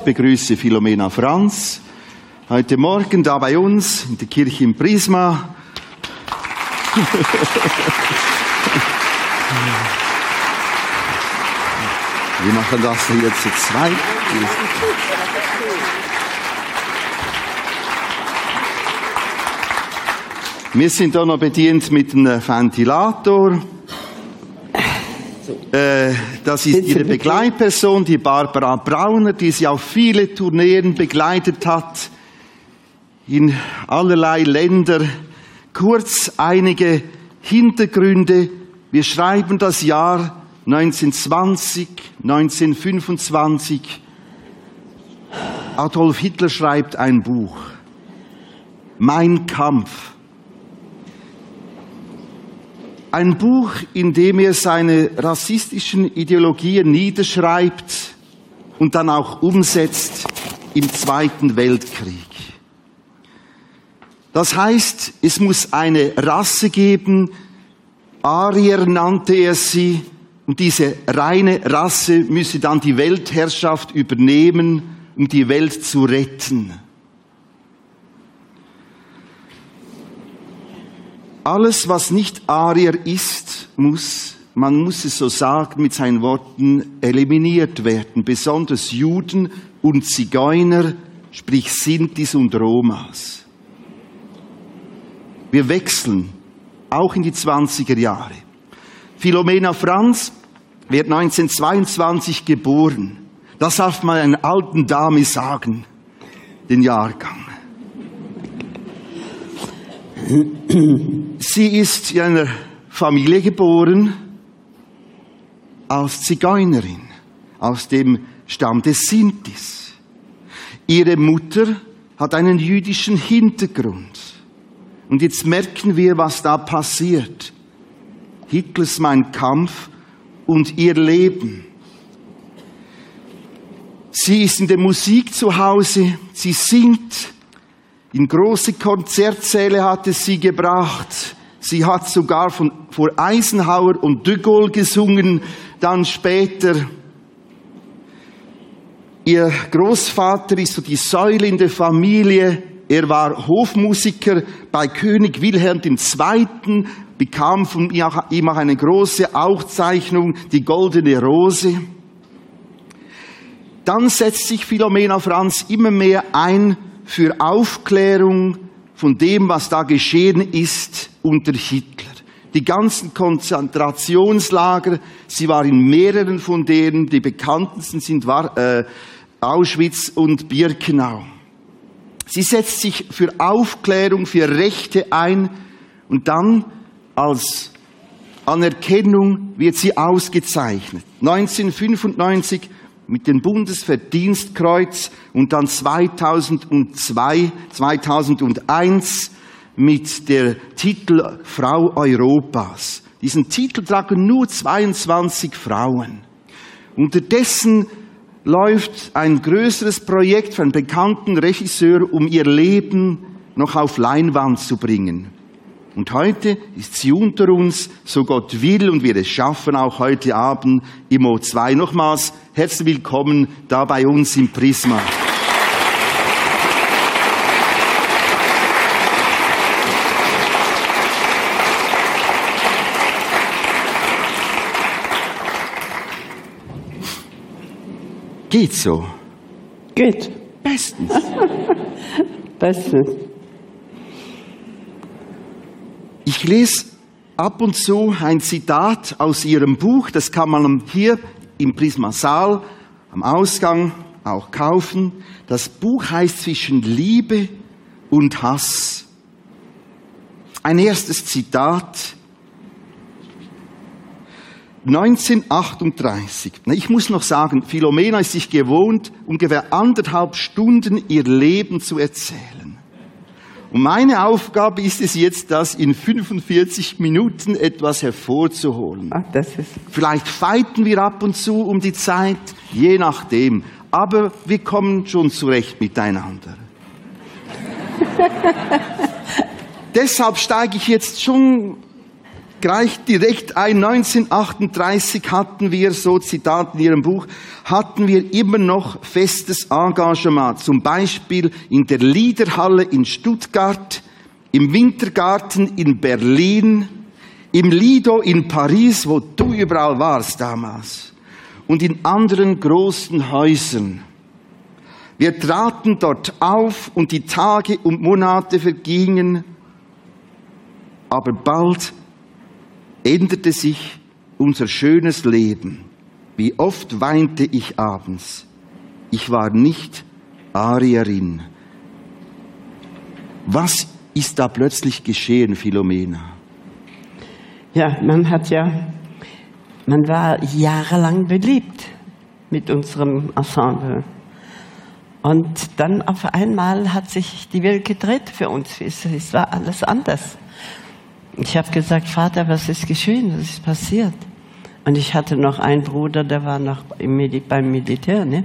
Ich begrüße Philomena Franz heute Morgen da bei uns in der Kirche im Prisma. Wir machen das hier zu zweit. Wir sind auch noch bedient mit einem Ventilator. Äh, das ist ihre Begleitperson, die Barbara Brauner, die sie auf viele Tourneen begleitet hat, in allerlei Länder. Kurz einige Hintergründe. Wir schreiben das Jahr 1920, 1925. Adolf Hitler schreibt ein Buch. Mein Kampf. Ein Buch, in dem er seine rassistischen Ideologien niederschreibt und dann auch umsetzt im Zweiten Weltkrieg. Das heißt, es muss eine Rasse geben, Arier nannte er sie, und diese reine Rasse müsse dann die Weltherrschaft übernehmen, um die Welt zu retten. Alles, was nicht Arier ist, muss, man muss es so sagen, mit seinen Worten eliminiert werden. Besonders Juden und Zigeuner, sprich Sintis und Romas. Wir wechseln auch in die 20er Jahre. Philomena Franz wird 1922 geboren. Das darf man einer alten Dame sagen, den Jahrgang. Sie ist in einer Familie geboren als Zigeunerin, aus dem Stamm des Sintis. Ihre Mutter hat einen jüdischen Hintergrund. Und jetzt merken wir, was da passiert. Hitlers Mein Kampf und ihr Leben. Sie ist in der Musik zu Hause, sie singt, in große Konzertsäle hat es sie gebracht, sie hat sogar von, vor Eisenhower und de Gaulle gesungen, dann später. Ihr Großvater ist so die Säule in der Familie, er war Hofmusiker bei König Wilhelm II., bekam von ihm auch eine große Auszeichnung, die Goldene Rose. Dann setzt sich Philomena Franz immer mehr ein für Aufklärung von dem, was da geschehen ist unter Hitler. Die ganzen Konzentrationslager, sie war in mehreren von denen, die bekanntesten sind äh, Auschwitz und Birkenau. Sie setzt sich für Aufklärung, für Rechte ein und dann als Anerkennung wird sie ausgezeichnet. 1995 mit dem Bundesverdienstkreuz und dann 2002, 2001 mit der Titel Frau Europas. Diesen Titel tragen nur 22 Frauen. Unterdessen läuft ein größeres Projekt einen bekannten Regisseur, um ihr Leben noch auf Leinwand zu bringen. Und heute ist sie unter uns, so Gott will, und wir es schaffen auch heute Abend im O2. Nochmals herzlich willkommen da bei uns im Prisma. Geht so? Geht. Bestens. Bestens. Ich lese ab und zu ein Zitat aus Ihrem Buch, das kann man hier im Prisma Saal am Ausgang auch kaufen. Das Buch heißt Zwischen Liebe und Hass. Ein erstes Zitat. 1938. Ich muss noch sagen, Philomena ist sich gewohnt, ungefähr anderthalb Stunden ihr Leben zu erzählen. Und meine Aufgabe ist es jetzt, das in 45 Minuten etwas hervorzuholen. Ach, das ist Vielleicht feiten wir ab und zu um die Zeit, je nachdem. Aber wir kommen schon zurecht miteinander. Deshalb steige ich jetzt schon greift direkt ein. 1938 hatten wir, so Zitat in Ihrem Buch, hatten wir immer noch festes Engagement. Zum Beispiel in der Liederhalle in Stuttgart, im Wintergarten in Berlin, im Lido in Paris, wo du überall warst damals, und in anderen großen Häusern. Wir traten dort auf und die Tage und Monate vergingen, aber bald änderte sich unser schönes Leben. Wie oft weinte ich abends. Ich war nicht Arierin. Was ist da plötzlich geschehen, Philomena? Ja, man hat ja, man war jahrelang beliebt mit unserem Ensemble. Und dann auf einmal hat sich die Welt gedreht für uns. Es war alles anders. Ich habe gesagt, Vater, was ist geschehen? Was ist passiert? Und ich hatte noch einen Bruder, der war noch beim Militär, ne?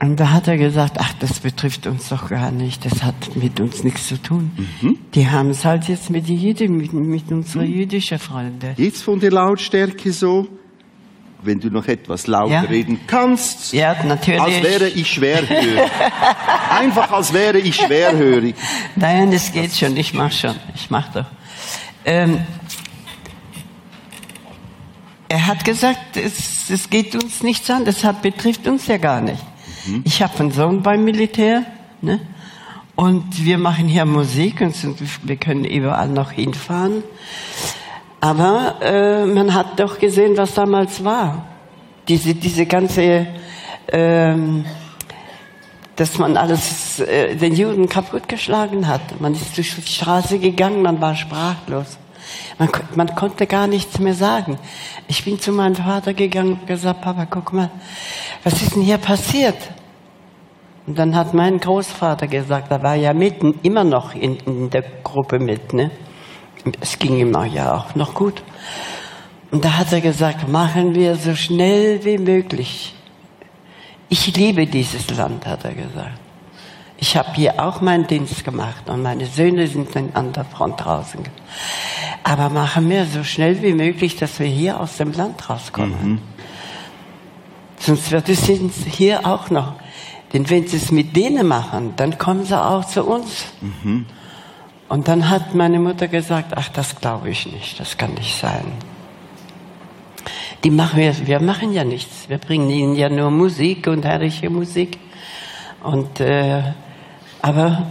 Und da hat er gesagt, ach, das betrifft uns doch gar nicht, das hat mit uns nichts zu tun. Mhm. Die haben es halt jetzt mit, Jüde, mit, mit unseren mhm. jüdischen Freunden. Jetzt von der Lautstärke so? Wenn du noch etwas lauter ja. reden kannst. Ja, natürlich. Als wäre ich schwerhörig. Einfach als wäre ich schwerhörig. Nein, es geht schon. Ich mach schon. Ich mach doch. Ähm, er hat gesagt, es, es geht uns nichts an. Das hat, betrifft uns ja gar nicht. Mhm. Ich habe einen Sohn beim Militär. Ne? Und wir machen hier Musik und sind, wir können überall noch hinfahren. Aber äh, man hat doch gesehen, was damals war. Diese, diese ganze, ähm, dass man alles äh, den Juden kaputtgeschlagen hat. Man ist durch die Straße gegangen, man war sprachlos. Man, man konnte gar nichts mehr sagen. Ich bin zu meinem Vater gegangen und gesagt, Papa, guck mal, was ist denn hier passiert? Und dann hat mein Großvater gesagt, er war ja mitten, immer noch in, in der Gruppe mit, ne? Es ging ihm ja auch noch gut. Und da hat er gesagt, machen wir so schnell wie möglich. Ich liebe dieses Land, hat er gesagt. Ich habe hier auch meinen Dienst gemacht und meine Söhne sind dann an der Front draußen. Aber machen wir so schnell wie möglich, dass wir hier aus dem Land rauskommen. Mhm. Sonst wird es hier auch noch. Denn wenn sie es mit denen machen, dann kommen sie auch zu uns. Mhm. Und dann hat meine Mutter gesagt, ach, das glaube ich nicht, das kann nicht sein. Die machen wir, wir machen ja nichts. Wir bringen ihnen ja nur Musik und herrliche Musik. Und, äh, aber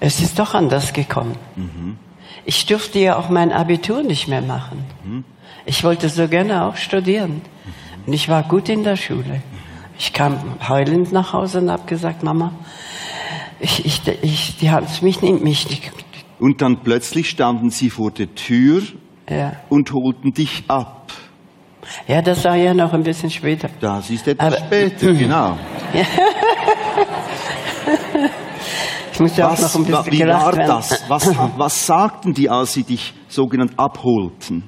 es ist doch anders gekommen. Mhm. Ich durfte ja auch mein Abitur nicht mehr machen. Mhm. Ich wollte so gerne auch studieren. Mhm. Und ich war gut in der Schule. Ich kam heulend nach Hause und habe gesagt, Mama, ich, ich, ich, die haben es mich nicht, mich nicht. Und dann plötzlich standen sie vor der Tür ja. und holten dich ab. Ja, das war ja noch ein bisschen später. Das ist etwas Aber, später, genau. ich muss ja auch noch ein bisschen Wie war das? Was, was sagten die, als sie dich sogenannt abholten?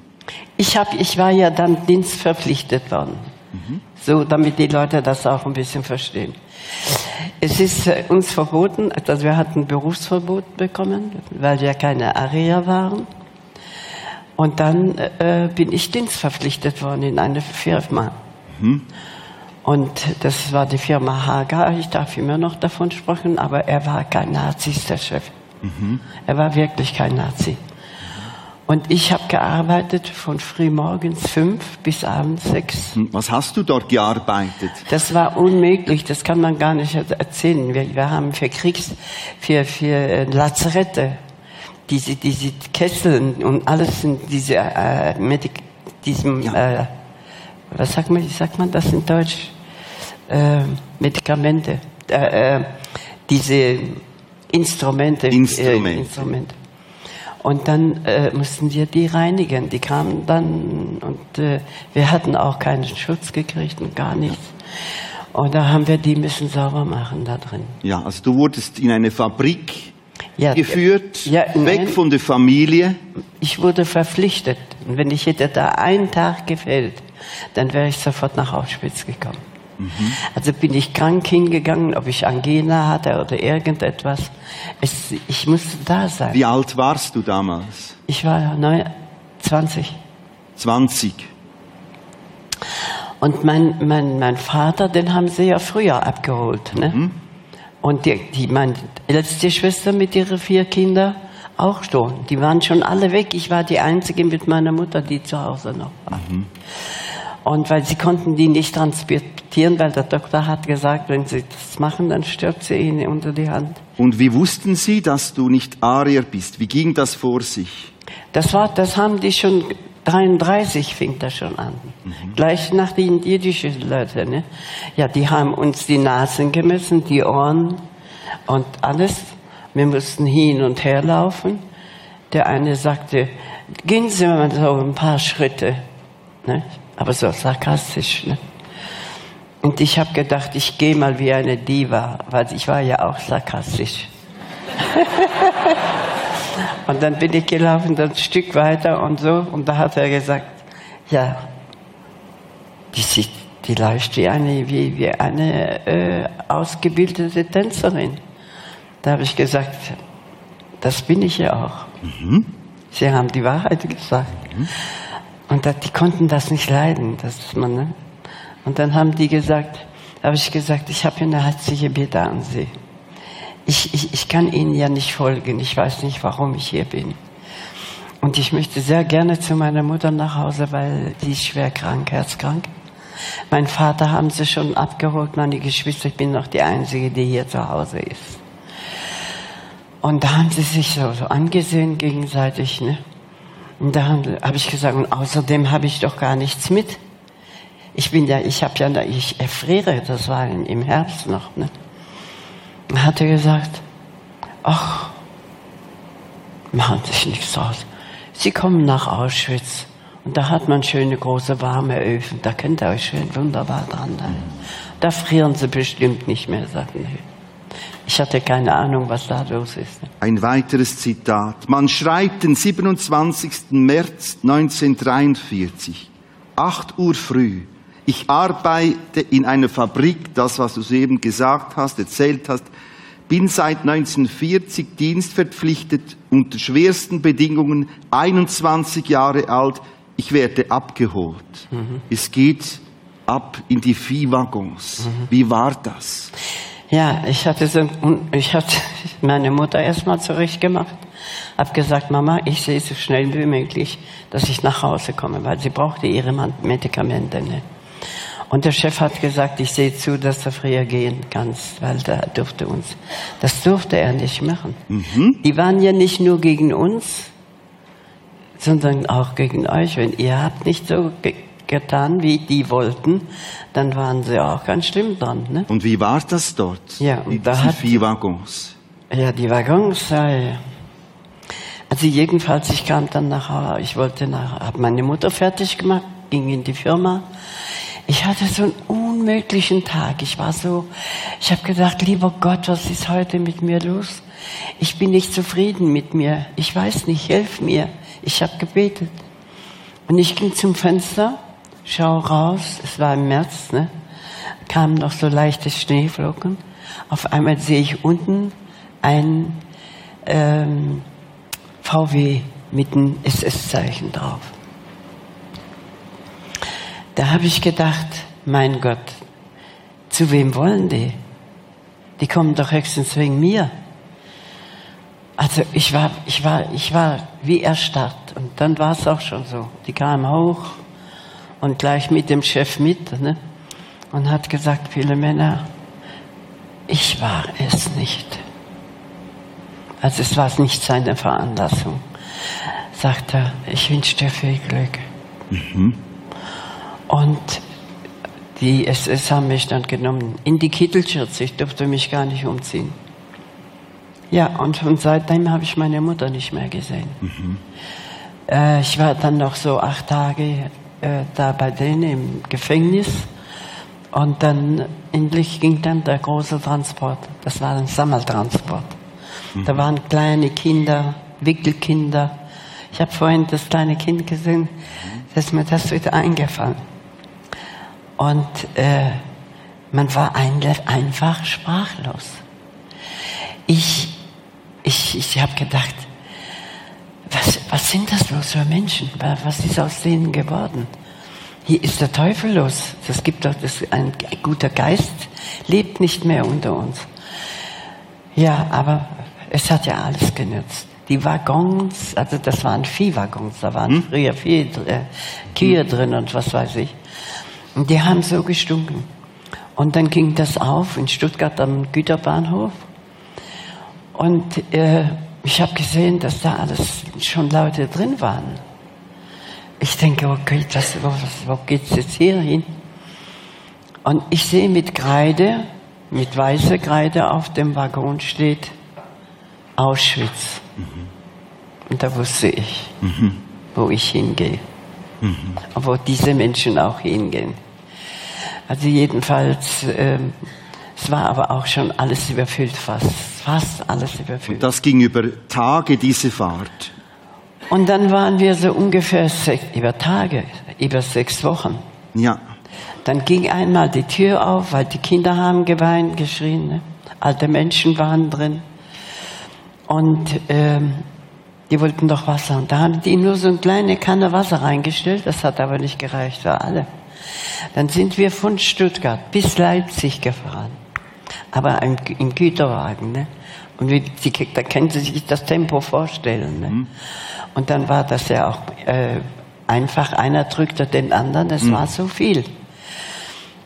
Ich, hab, ich war ja dann dienstverpflichtet worden. Mhm. So, damit die Leute das auch ein bisschen verstehen. Es ist äh, uns verboten, also wir hatten Berufsverbot bekommen, weil wir keine Aria waren. Und dann äh, bin ich dienstverpflichtet worden in eine Firma. Mhm. Und das war die Firma Haga. Ich darf immer noch davon sprechen, aber er war kein Nazi, der Chef. Mhm. Er war wirklich kein Nazi. Und ich habe gearbeitet von frühmorgens fünf bis abends sechs. Hm, was hast du dort gearbeitet? Das war unmöglich, das kann man gar nicht erzählen. Wir, wir haben für Kriegs, für, für äh, Lazarette, diese, diese Kesseln und alles sind diese, äh, mit diesem, ja. äh, was sagt man, wie sagt man das in Deutsch? Äh, Medikamente, äh, äh, diese Instrumente. Instrumente. Instrumente. Und dann äh, mussten wir die reinigen. Die kamen dann und äh, wir hatten auch keinen Schutz gekriegt und gar nichts. Und da haben wir die müssen sauber machen da drin. Ja, also du wurdest in eine Fabrik ja, geführt, ja, weg nein, von der Familie. Ich wurde verpflichtet. Und wenn ich hätte da einen Tag gefällt, dann wäre ich sofort nach Auschwitz gekommen. Also bin ich krank hingegangen, ob ich Angina hatte oder irgendetwas. Es, ich musste da sein. Wie alt warst du damals? Ich war neun, 20. 20. Und mein, mein, mein Vater, den haben sie ja früher abgeholt. Ne? Und die, die, meine älteste Schwester mit ihren vier Kindern auch schon. Die waren schon alle weg. Ich war die Einzige mit meiner Mutter, die zu Hause noch war. Und weil sie konnten die nicht transportieren, weil der Doktor hat gesagt, wenn sie das machen, dann stirbt sie ihnen unter die Hand. Und wie wussten sie, dass du nicht Arier bist? Wie ging das vor sich? Das war, das haben die schon 33 fing das schon an. Gleich nach den jüdischen Leuten. Ne? Ja, die haben uns die Nasen gemessen, die Ohren und alles. Wir mussten hin und her laufen. Der eine sagte, gehen Sie mal so ein paar Schritte. Ne? Aber so sarkastisch. Ne? Und ich habe gedacht, ich gehe mal wie eine Diva, weil ich war ja auch sarkastisch. Und dann bin ich gelaufen, dann ein Stück weiter und so. Und da hat er gesagt, ja, die sieht, die läuft wie eine, wie, wie eine äh, ausgebildete Tänzerin. Da habe ich gesagt, das bin ich ja auch. Sie haben die Wahrheit gesagt. Und da, die konnten das nicht leiden, dass man. Ne? Und dann haben die gesagt, habe ich gesagt, ich habe hier eine herzliche Bitte an Sie. Ich, ich, ich kann Ihnen ja nicht folgen. Ich weiß nicht, warum ich hier bin. Und ich möchte sehr gerne zu meiner Mutter nach Hause, weil die ist schwer krank, herzkrank. Mein Vater haben sie schon abgeholt, meine Geschwister. Ich bin noch die Einzige, die hier zu Hause ist. Und da haben sie sich so, so angesehen gegenseitig. Ne? Und da habe hab ich gesagt, und außerdem habe ich doch gar nichts mit. Ich bin ja, ich habe ja, ich erfriere, das war im Herbst noch. Ne? Dann hat er gesagt, ach, machen sich nichts aus. Sie kommen nach Auschwitz und da hat man schöne große warme Öfen. Da könnt ihr euch schön wunderbar dran halten. Da frieren sie bestimmt nicht mehr, sagten sie. Ich hatte keine Ahnung, was da los ist. Ein weiteres Zitat. Man schreibt den 27. März 1943, 8 Uhr früh. Ich arbeite in einer Fabrik, das, was du soeben gesagt hast, erzählt hast, bin seit 1940 dienstverpflichtet, unter schwersten Bedingungen, 21 Jahre alt. Ich werde abgeholt. Es geht ab in die Viehwaggons. Wie war das? Ja, ich hatte so, ich hatte meine Mutter erstmal zurechtgemacht, hab gesagt, Mama, ich sehe so schnell wie möglich, dass ich nach Hause komme, weil sie brauchte ihre Medikamente nicht. Und der Chef hat gesagt, ich sehe zu, dass du früher gehen kannst, weil da durfte uns. Das durfte er nicht machen. Die waren ja nicht nur gegen uns, sondern auch gegen euch. Wenn ihr habt nicht so getan, wie die wollten, dann waren sie auch ganz schlimm dran. Ne? Und wie war das dort? Ja, und in da hat- Viehwaggons. Ja, die Waggons, ja, ja. Also jedenfalls, ich kam dann nach Hause, ich wollte nach, habe meine Mutter fertig gemacht, ging in die Firma. Ich hatte so einen unmöglichen Tag. Ich war so, ich habe gedacht, lieber Gott, was ist heute mit mir los? Ich bin nicht zufrieden mit mir. Ich weiß nicht, hilf mir. Ich habe gebetet. Und ich ging zum Fenster, schau raus, es war im März, ne? kamen noch so leichte Schneeflocken. Auf einmal sehe ich unten ein ähm, VW mit einem SS-Zeichen drauf. Da habe ich gedacht, mein Gott, zu wem wollen die? Die kommen doch höchstens wegen mir. Also ich war, ich war, ich war wie erstarrt. Und dann war es auch schon so. Die kamen hoch und gleich mit dem Chef mit ne? und hat gesagt, viele Männer, ich war es nicht. Also es war nicht seine Veranlassung. Sagt er, ich wünsche dir viel Glück. Und die SS haben mich dann genommen in die Kittelschürze. Ich durfte mich gar nicht umziehen. Ja, und von seitdem habe ich meine Mutter nicht mehr gesehen. Äh, ich war dann noch so acht Tage äh, da bei denen im Gefängnis. Und dann endlich ging dann der große Transport. Das war ein Sammeltransport. Da waren kleine Kinder, Wickelkinder. Ich habe vorhin das kleine Kind gesehen, da ist mir das wieder eingefallen. Und äh, man war einfach sprachlos. Ich, ich, ich habe gedacht, was, was sind das bloß für Menschen? Was ist aus denen geworden? Hier ist der Teufel los. Das gibt doch das, ein guter Geist lebt nicht mehr unter uns. Ja, aber es hat ja alles genützt. Die Waggons, also das waren Viehwaggons, da waren hm? früher Vieh, äh, Kühe hm. drin und was weiß ich. Und die haben so gestunken. Und dann ging das auf in Stuttgart am Güterbahnhof. Und äh, ich habe gesehen, dass da alles schon Leute drin waren. Ich denke, okay, das, wo, wo geht's jetzt hier hin? Und ich sehe mit Kreide, mit weißer Kreide auf dem Waggon steht Auschwitz. Mhm. Und da wusste ich, mhm. wo ich hingehe. Mhm. Und wo diese Menschen auch hingehen. Also jedenfalls, äh, es war aber auch schon alles überfüllt, fast, fast alles überfüllt. Und das ging über Tage, diese Fahrt. Und dann waren wir so ungefähr sechs, über Tage, über sechs Wochen. Ja. Dann ging einmal die Tür auf, weil die Kinder haben geweint, geschrien. Ne? Alte Menschen waren drin. Und ähm, die wollten doch Wasser. Und da haben die nur so eine kleine Kanne Wasser reingestellt. Das hat aber nicht gereicht für alle. Dann sind wir von Stuttgart bis Leipzig gefahren. Aber im, im Güterwagen. Ne? Und wie, die, da können Sie sich das Tempo vorstellen. Ne? Mhm. Und dann war das ja auch äh, einfach, einer drückte den anderen, es mhm. war so viel.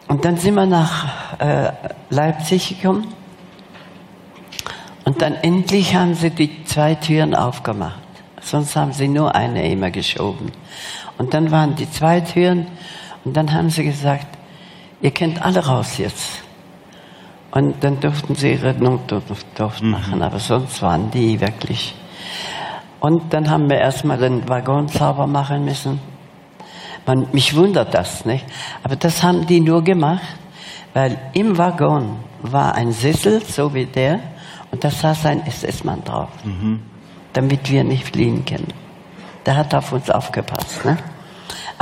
Und dann sind wir nach äh, Leipzig gekommen. Und dann endlich haben sie die zwei Türen aufgemacht. Sonst haben sie nur eine immer geschoben. Und dann waren die zwei Türen und dann haben sie gesagt, ihr könnt alle raus jetzt. Und dann durften sie ihre Notdurft mhm. machen, aber sonst waren die wirklich. Und dann haben wir erstmal den Waggon sauber machen müssen. Man, mich wundert das, nicht? Aber das haben die nur gemacht, weil im Waggon war ein Sessel, so wie der, und da saß ein SS-Mann drauf, mhm. damit wir nicht fliehen können. Der hat auf uns aufgepasst, ne?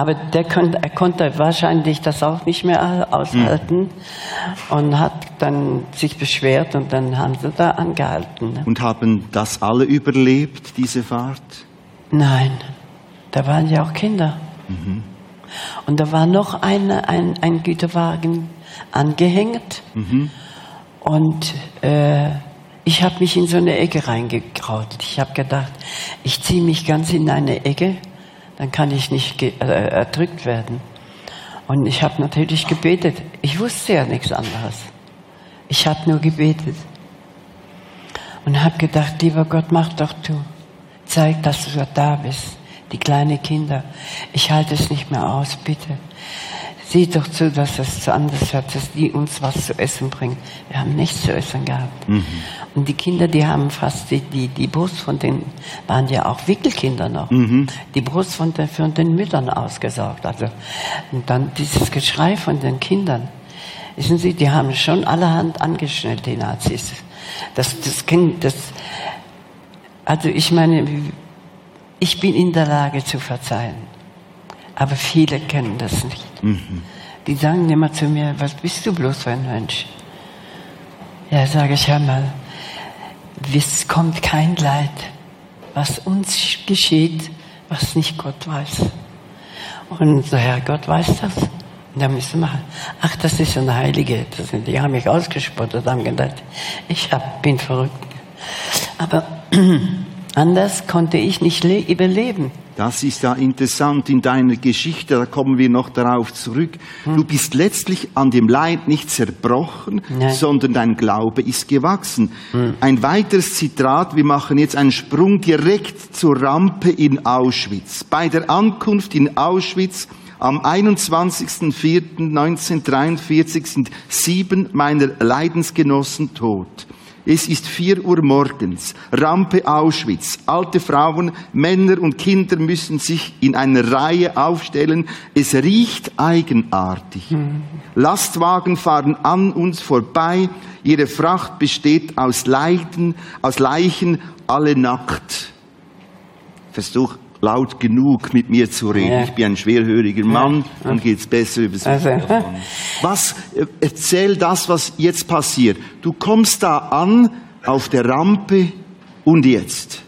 Aber der konnte, er konnte wahrscheinlich das auch nicht mehr aushalten mhm. und hat dann sich beschwert und dann haben sie da angehalten. Ne? Und haben das alle überlebt, diese Fahrt? Nein, da waren ja auch Kinder. Mhm. Und da war noch eine, ein, ein Güterwagen angehängt mhm. und äh, ich habe mich in so eine Ecke reingekraut. Ich habe gedacht, ich ziehe mich ganz in eine Ecke dann kann ich nicht äh, erdrückt werden. Und ich habe natürlich gebetet. Ich wusste ja nichts anderes. Ich habe nur gebetet. Und habe gedacht, lieber Gott, mach doch du. Zeig, dass du da bist. Die kleinen Kinder. Ich halte es nicht mehr aus, bitte. Sieh doch zu, dass es zu anders wird, dass die uns was zu essen bringen. Wir haben nichts zu essen gehabt. Mhm. Und die Kinder, die haben fast die, die, die Brust von den, waren ja auch Wickelkinder noch, mhm. die Brust von den, von den Müttern ausgesaugt. Also, und dann dieses Geschrei von den Kindern. Wissen Sie, die haben schon allerhand angeschnellt, die Nazis. Das, das Kind, das, also ich meine, ich bin in der Lage zu verzeihen. Aber viele kennen das nicht. Mhm. Die sagen immer zu mir, was bist du bloß für ein Mensch? Ja, sage ich, hör mal, es kommt kein Leid, was uns geschieht, was nicht Gott weiß. Und so, Herr Gott weiß das. Und dann müssen wir, ach, das ist eine Heilige. Das sind, die haben mich ausgespottet, haben gedacht, ich hab, bin verrückt. Aber anders konnte ich nicht überleben. Das ist ja interessant in deiner Geschichte, da kommen wir noch darauf zurück. Hm. Du bist letztlich an dem Leid nicht zerbrochen, Nein. sondern dein Glaube ist gewachsen. Hm. Ein weiteres Zitat, wir machen jetzt einen Sprung direkt zur Rampe in Auschwitz. Bei der Ankunft in Auschwitz am 21.04.1943 sind sieben meiner Leidensgenossen tot. Es ist vier Uhr morgens. Rampe Auschwitz. Alte Frauen, Männer und Kinder müssen sich in einer Reihe aufstellen. Es riecht eigenartig. Mhm. Lastwagen fahren an uns vorbei. Ihre Fracht besteht aus Leiden, aus Leichen, alle nackt. Versuch, laut genug mit mir zu reden. Ja. Ich bin ein schwerhöriger Mann, dann geht's besser übers Also. Was, äh, erzähl das, was jetzt passiert. Du kommst da an auf der Rampe und jetzt.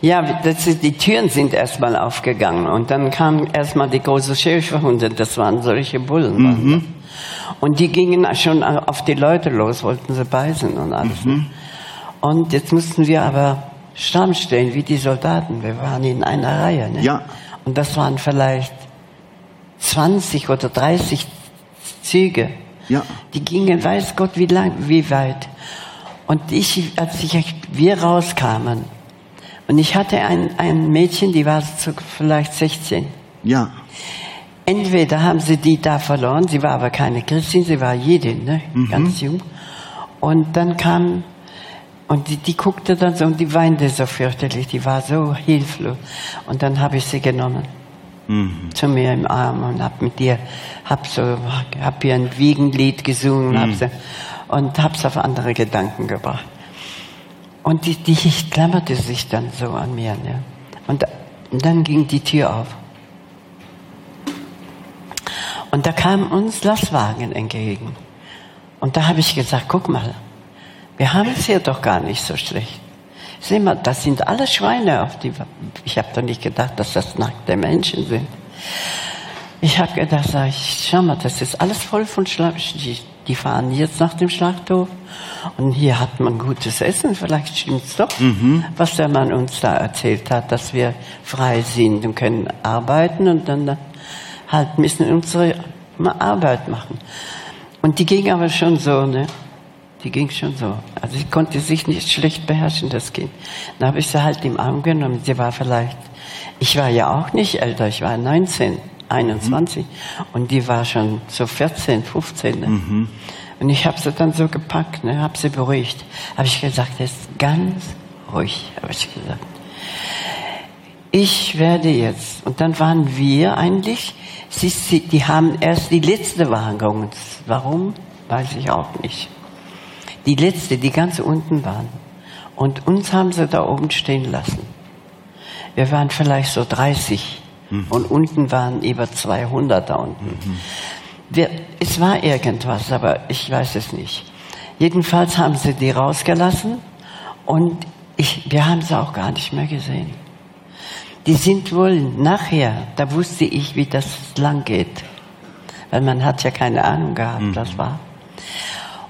Ja, das ist, die Türen sind erstmal aufgegangen und dann kamen erstmal die großen Schäferhunde, das waren solche Bullen. das. Und die gingen schon auf die Leute los, wollten sie beißen und alles. ne? Und jetzt mussten wir aber stramm stehen, wie die Soldaten. Wir waren in einer Reihe. Ne? Ja. Und das waren vielleicht 20 oder 30 Züge. Ja. Die gingen, weiß Gott, wie lang, wie weit. Und ich, als ich, wir rauskamen, und ich hatte ein, ein Mädchen, die war so vielleicht 16. Ja. Entweder haben sie die da verloren, sie war aber keine Christin, sie war Jedin, ne? ganz jung. Und dann kam, und die, die guckte dann so und die weinte so fürchterlich, die war so hilflos. Und dann habe ich sie genommen zu mir im Arm und hab mit ihr, hab so, hab ihr ein Wiegenlied gesungen hab sie, und hab's auf andere Gedanken gebracht. Und die, die klammerte sich dann so an mir. Ne? Und, und dann ging die Tür auf. Und da kam uns Lastwagen entgegen. Und da habe ich gesagt, guck mal, wir haben es hier doch gar nicht so schlecht. Sieh mal, das sind alle Schweine auf die. Ich habe doch nicht gedacht, dass das nackte Menschen sind. Ich habe gedacht, sag ich, schau mal, das ist alles voll von Schlag. Die, die fahren jetzt nach dem Schlachthof und hier hat man gutes Essen. Vielleicht stimmt's doch, was der Mann uns da erzählt hat, dass wir frei sind und können arbeiten und dann halt müssen unsere Arbeit machen. Und die ging aber schon so, ne? Die ging schon so. Also sie konnte sich nicht schlecht beherrschen, das Kind. Dann habe ich sie halt im Arm genommen. Sie war vielleicht, ich war ja auch nicht älter, ich war 19, 21 und die war schon so 14, 15. Ne? Und ich habe sie dann so gepackt, ne? habe sie beruhigt. Habe ich gesagt, jetzt ganz ruhig, habe ich gesagt. Ich werde jetzt, und dann waren wir eigentlich, sie, sie, die haben erst die letzte Wagen. Warum? Weiß ich auch nicht. Die letzte, die ganz unten waren. Und uns haben sie da oben stehen lassen. Wir waren vielleicht so 30 und unten waren über 200 da unten. Wir, es war irgendwas, aber ich weiß es nicht. Jedenfalls haben sie die rausgelassen und ich, wir haben sie auch gar nicht mehr gesehen. Die sind wohl nachher, da wusste ich, wie das lang geht. Weil man hat ja keine Ahnung gehabt, das war.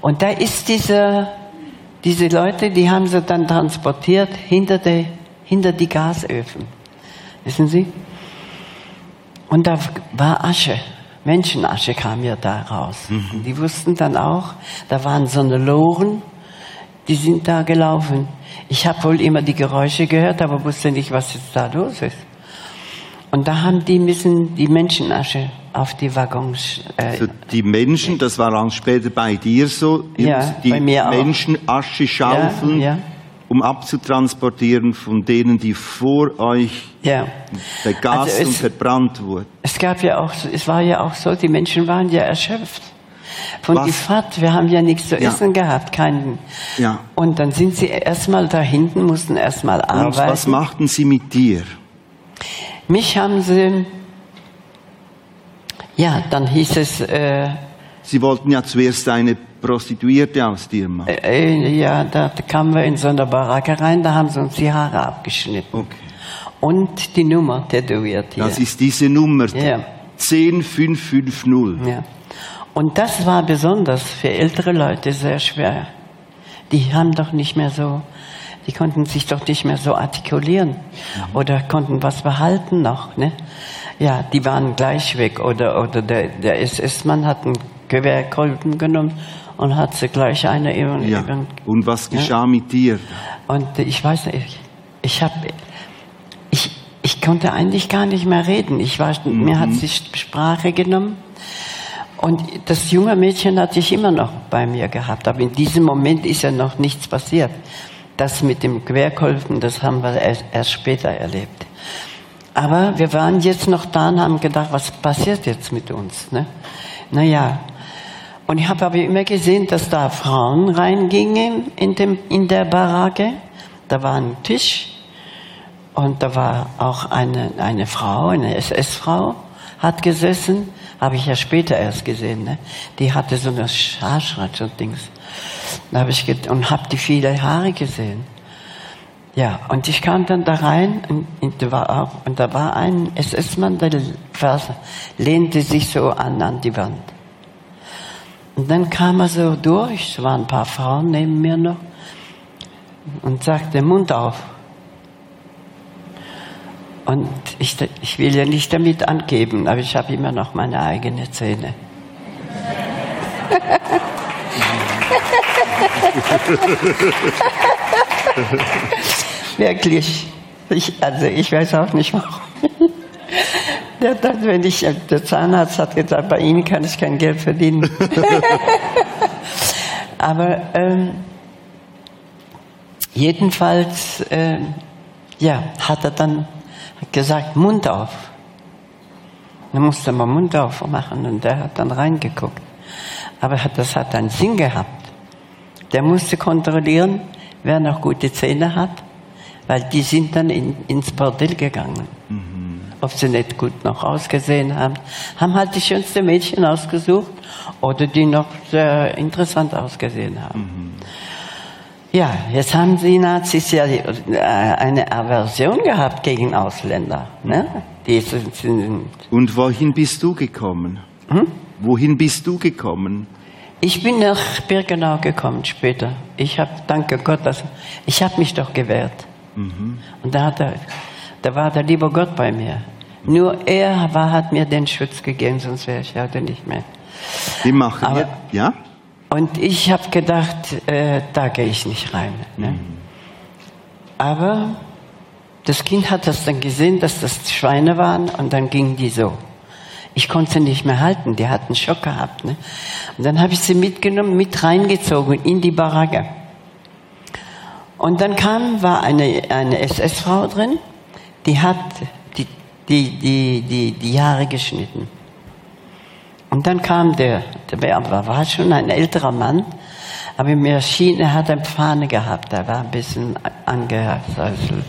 Und da ist diese, diese Leute, die haben sie dann transportiert hinter die, hinter die Gasöfen. Wissen Sie? Und da war Asche. Menschenasche kam ja da raus. Und die wussten dann auch, da waren so eine Loren, die sind da gelaufen. Ich habe wohl immer die Geräusche gehört, aber wusste nicht, was jetzt da los ist. Und da haben die müssen die Menschenasche auf die Waggons. Äh, Also die Menschen, das war dann später bei dir so, Ja, die mir auch. Menschen Asche schaufeln, Ja, ja. um abzutransportieren von denen, die vor euch ja. vergast Also und verbrannt wurden. Es gab ja auch, es war ja auch so, die Menschen waren ja erschöpft. Von Was? die Fahrt, wir haben ja nichts zu essen gehabt, keinen. Ja. Und dann sind sie erstmal da hinten, mussten erstmal Und arbeiten. was machten sie mit dir? Mich haben sie, ja, dann hieß es, äh, Sie wollten ja zuerst eine Prostituierte aus dir machen. äh, ja, da kamen wir in so eine Baracke rein, da haben sie uns die Haare abgeschnitten. Okay. Und die Nummer tätowiert hier. Das ist diese Nummer. Ja. 10550. Ja. Und das war besonders für ältere Leute sehr schwer. Die haben doch nicht mehr so, die konnten sich doch nicht mehr so artikulieren oder konnten was behalten noch, ne? Ja, die waren gleich weg oder, oder der, der SS-Mann hat einen Gewehrkolben genommen und hat sie gleich eine eben, Ja. Und was geschah mit dir? und ich weiß nicht, ich habe, ich, ich konnte eigentlich gar nicht mehr reden. Ich war, mir hat die Sprache genommen. Und das junge Mädchen hatte ich immer noch bei mir gehabt. Aber in diesem Moment ist ja noch nichts passiert. Das mit dem Querkolben, das haben wir erst, erst später erlebt. Aber wir waren jetzt noch da und haben gedacht, was passiert jetzt mit uns? Ne? Naja, und ich habe aber immer gesehen, dass da Frauen reingingen in, dem, in der Baracke. Da war ein Tisch Und da war auch eine, eine Frau, eine SS-Frau, hat gesessen, habe ich ja später erst gesehen, ne? die hatte so eine Haarschratz und Dings. Da habe ich und habe die viele Haare gesehen. Ja, und ich kam dann da rein und, und, da, war ein SS-Mann, der lehnte sich so an, an die Wand. Und dann kam er so durch, es waren ein paar Frauen neben mir noch, und sagte, Mund auf. Und ich, ich will ja nicht damit angeben, aber ich habe immer noch meine eigene Zähne. Wirklich. Ich, also ich weiß auch nicht warum. Der, der, wenn ich, der Zahnarzt hat gesagt, bei Ihnen kann ich kein Geld verdienen. Aber ähm, jedenfalls, äh, ja, hat er dann gesagt, Mund auf. Dann musste man Mund aufmachen und der hat dann reingeguckt. Aber das hat einen Sinn gehabt. Der musste kontrollieren, wer noch gute Zähne hat, weil die sind dann in, ins Bordell gegangen. Mhm. Ob sie nicht gut noch ausgesehen haben. Haben halt die schönsten Mädchen ausgesucht oder die noch sehr interessant ausgesehen haben. Mhm. Ja, jetzt haben die Nazis ja äh, eine Aversion gehabt gegen Ausländer. Ne? Die sind, sind Und wohin bist du gekommen? Hm? Wohin bist du gekommen? Ich bin nach Birkenau gekommen später. Ich habe, danke Gott, dass, ich habe mich doch gewehrt. Mhm. Und da, er, da war der liebe Gott bei mir. Nur er war, hat mir den Schutz gegeben, sonst wäre ich heute nicht mehr. Wie machen Aber? Ja? Und ich habe gedacht, äh, da gehe ich nicht rein. Ne? Mhm. Aber das Kind hat das dann gesehen, dass das Schweine waren und dann gingen die so. Ich konnte sie nicht mehr halten, die hatten Schock gehabt. Ne? Und dann habe ich sie mitgenommen, mit reingezogen in die Baracke. Und dann kam, war eine, eine SS-Frau drin, die hat die, die, die, die, die Haare geschnitten. Und dann kam der, der war schon ein älterer Mann, aber mir schien, er hat eine Fahne gehabt, er war ein bisschen angehäuselt.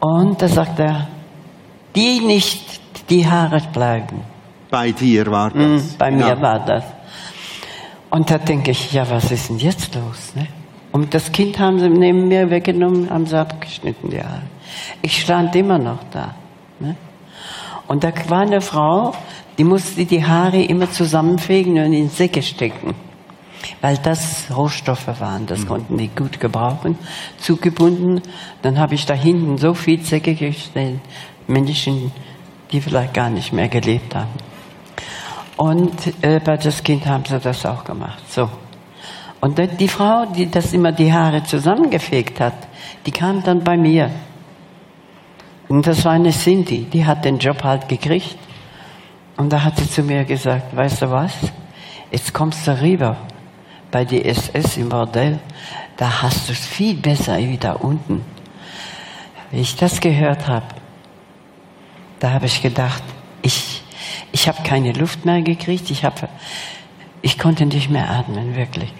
Und da sagt er, die nicht die Haare bleiben. Bei dir war das? Mm, bei mir ja. war das. Und da denke ich, ja, was ist denn jetzt los? Ne? Und das Kind haben sie neben mir weggenommen, haben sie abgeschnitten, die Haare. Ich stand immer noch da. Ne? Und da war eine Frau, die musste die Haare immer zusammenfegen und in Säcke stecken. Weil das Rohstoffe waren, das mhm. konnten die gut gebrauchen. Zugebunden, dann habe ich da hinten so viel Säcke gestellt. Menschen, die vielleicht gar nicht mehr gelebt haben. Und äh, bei das Kind haben sie das auch gemacht. So. Und die Frau, die das immer die Haare zusammengefegt hat, die kam dann bei mir. Und das war eine Cindy, die hat den Job halt gekriegt. Und da hat sie zu mir gesagt, weißt du was? Jetzt kommst du rüber bei die SS im Bordell, da hast du es viel besser wie da unten. Wie ich das gehört habe, da habe ich gedacht, ich, ich habe keine Luft mehr gekriegt, ich, hab, ich konnte nicht mehr atmen, wirklich.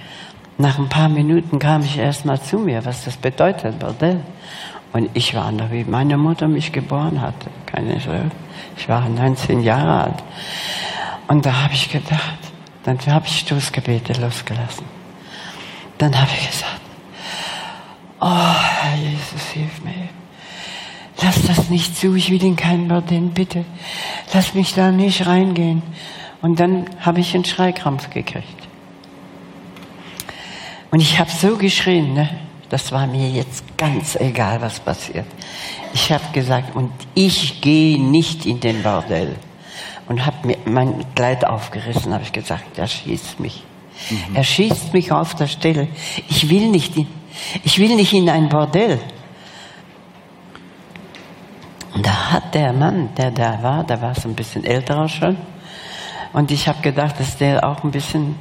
Nach ein paar Minuten kam ich erst mal zu mir, was das bedeutet, Bordell. Und ich war noch, wie meine Mutter mich geboren hatte. Keine Ich war 19 Jahre alt. Und da habe ich gedacht, dann habe ich Stoßgebete losgelassen. Dann habe ich gesagt, oh Herr Jesus, hilf mir. Lass das nicht zu, ich will in keinen Bordell, bitte. Lass mich da nicht reingehen. Und dann habe ich einen Schreikrampf gekriegt. Und ich habe so geschrien, ne? das war mir jetzt ganz egal, was passiert. Ich habe gesagt, und ich gehe nicht in den Bordell. Und habe mir mein Kleid aufgerissen, habe ich gesagt, er schießt mich. Mhm. Er schießt mich auf der Stelle. Ich will nicht in, ich will nicht in ein Bordell. Und da hat der Mann, der da war, der war so ein bisschen älterer schon, und ich habe gedacht, dass der auch ein bisschen,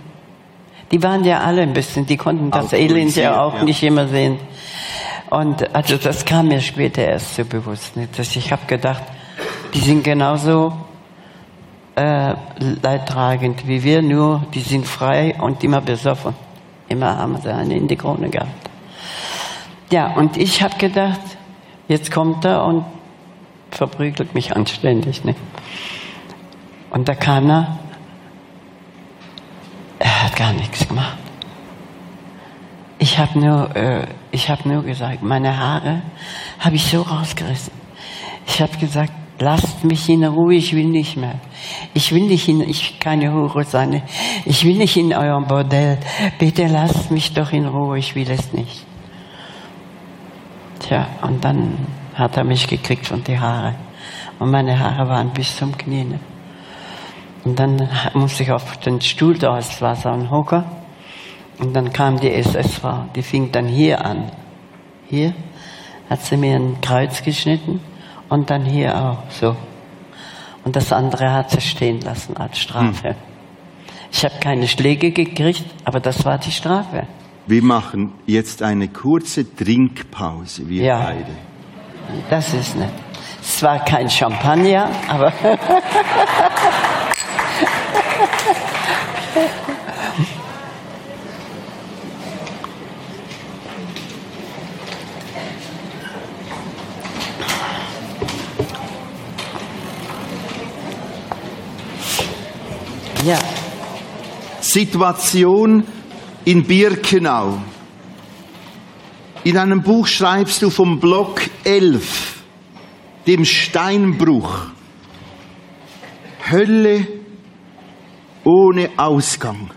die waren ja alle ein bisschen, die konnten das Elend ja auch ja. nicht immer sehen. Und also das kam mir später erst so bewusst. Nicht? Dass ich habe gedacht, die sind genauso äh, leidtragend wie wir, nur die sind frei und immer besoffen. Immer haben sie eine in die Krone gehabt. Ja, und ich habe gedacht, Jetzt kommt er und verprügelt mich anständig. Ne? Und da kam er, gar nichts gemacht. Ich habe nur, äh, ich nur gesagt, meine Haare habe ich so rausgerissen. Ich habe gesagt, lasst mich in Ruhe, ich will nicht mehr. Ich will nicht in, ich keine Hure sein. Ich will nicht in eurem Bordell. Bitte lasst mich doch in Ruhe, ich will es nicht. Tja, und dann hat er mich gekriegt von die Haare. Und meine Haare waren bis zum Knie. Und dann musste ich auf den Stuhl da, es war so ein Hocker. Und dann kam die SS-Frau, die fing dann hier an. Hier hat sie mir ein Kreuz geschnitten und dann hier auch so. Und das andere hat sie stehen lassen als Strafe. Hm. Ich habe keine Schläge gekriegt, aber das war die Strafe. Wir machen jetzt eine kurze Trinkpause, wir ja, beide. Das ist nett. Es war kein Champagner, aber. Ja. Situation in Birkenau. In einem Buch schreibst du vom Block 11, dem Steinbruch. Hölle ohne Ausgang.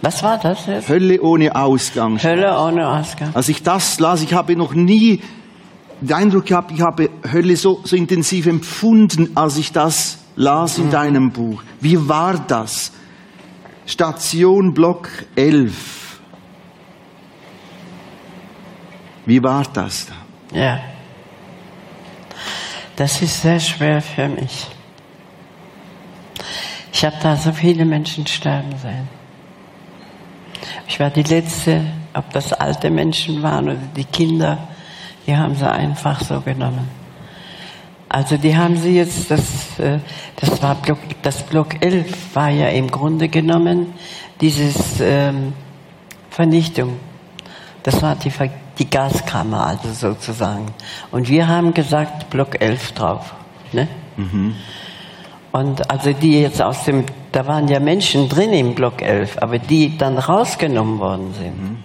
Was war das jetzt? Hölle ohne Ausgang. Hölle ohne Ausgang. Als ich das las, ich habe noch nie den Eindruck gehabt, ich habe Hölle so, so intensiv empfunden, als ich das las in deinem Buch. Wie war das? Station Block 11. Wie war das da? Ja. Das ist sehr schwer für mich. Ich habe da so viele Menschen sterben sehen. Ich war die Letzte, ob das alte Menschen waren oder die Kinder, die haben sie einfach so genommen. Also die haben sie jetzt, das, äh, das war Block, das Block 11 war ja im Grunde genommen dieses ähm, Vernichtung. Das war die, die Gaskammer, also sozusagen. Und wir haben gesagt Block 11 drauf. Ne? Mhm. Und also die jetzt aus dem, da waren ja Menschen drin im Block 11, aber die dann rausgenommen worden sind. Mhm.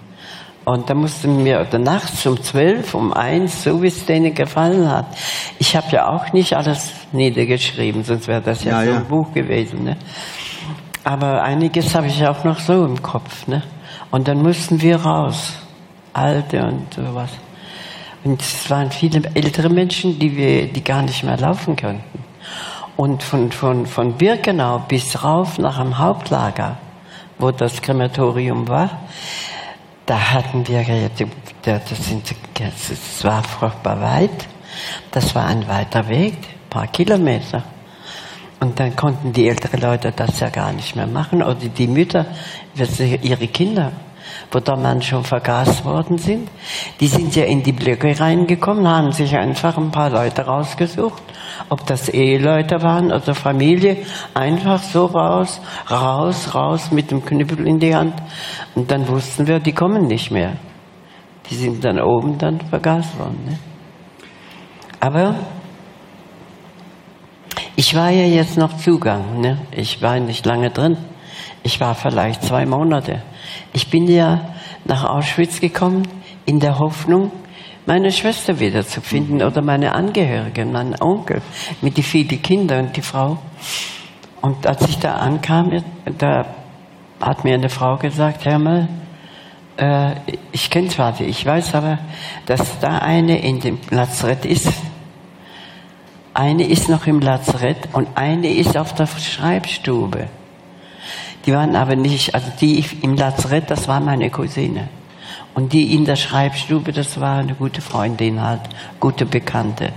Und da mussten wir oder nachts um zwölf, um eins, so wie es denen gefallen hat. Ich habe ja auch nicht alles niedergeschrieben, sonst wäre das ja, ja so ein ja. Buch gewesen. Ne? Aber einiges habe ich auch noch so im Kopf. Ne? Und dann mussten wir raus, alte und sowas. Und es waren viele ältere Menschen, die wir, die gar nicht mehr laufen konnten. Und von, von, von Birkenau bis rauf nach dem Hauptlager, wo das Krematorium war, da hatten wir, das, das war furchtbar weit, das war ein weiter Weg, ein paar Kilometer. Und dann konnten die älteren Leute das ja gar nicht mehr machen, oder die Mütter, ihre Kinder wo Mann schon vergast worden sind. Die sind ja in die Blöcke reingekommen, haben sich einfach ein paar Leute rausgesucht, ob das Eheleute waren oder Familie, einfach so raus, raus, raus mit dem Knüppel in die Hand. Und dann wussten wir, die kommen nicht mehr. Die sind dann oben dann vergast worden. Ne? Aber ich war ja jetzt noch Zugang. Ne? Ich war nicht lange drin. Ich war vielleicht zwei Monate. Ich bin ja nach Auschwitz gekommen in der Hoffnung, meine Schwester wiederzufinden oder meine Angehörigen, meinen Onkel mit die vielen Kinder und die Frau. Und als ich da ankam, da hat mir eine Frau gesagt, hör mal, äh, ich kenne zwar die, ich weiß aber, dass da eine in dem Lazarett ist. Eine ist noch im Lazarett und eine ist auf der Schreibstube. Die waren aber nicht, also die im Lazarett, das war meine Cousine. Und die in der Schreibstube, das war eine gute Freundin halt, gute Bekannte.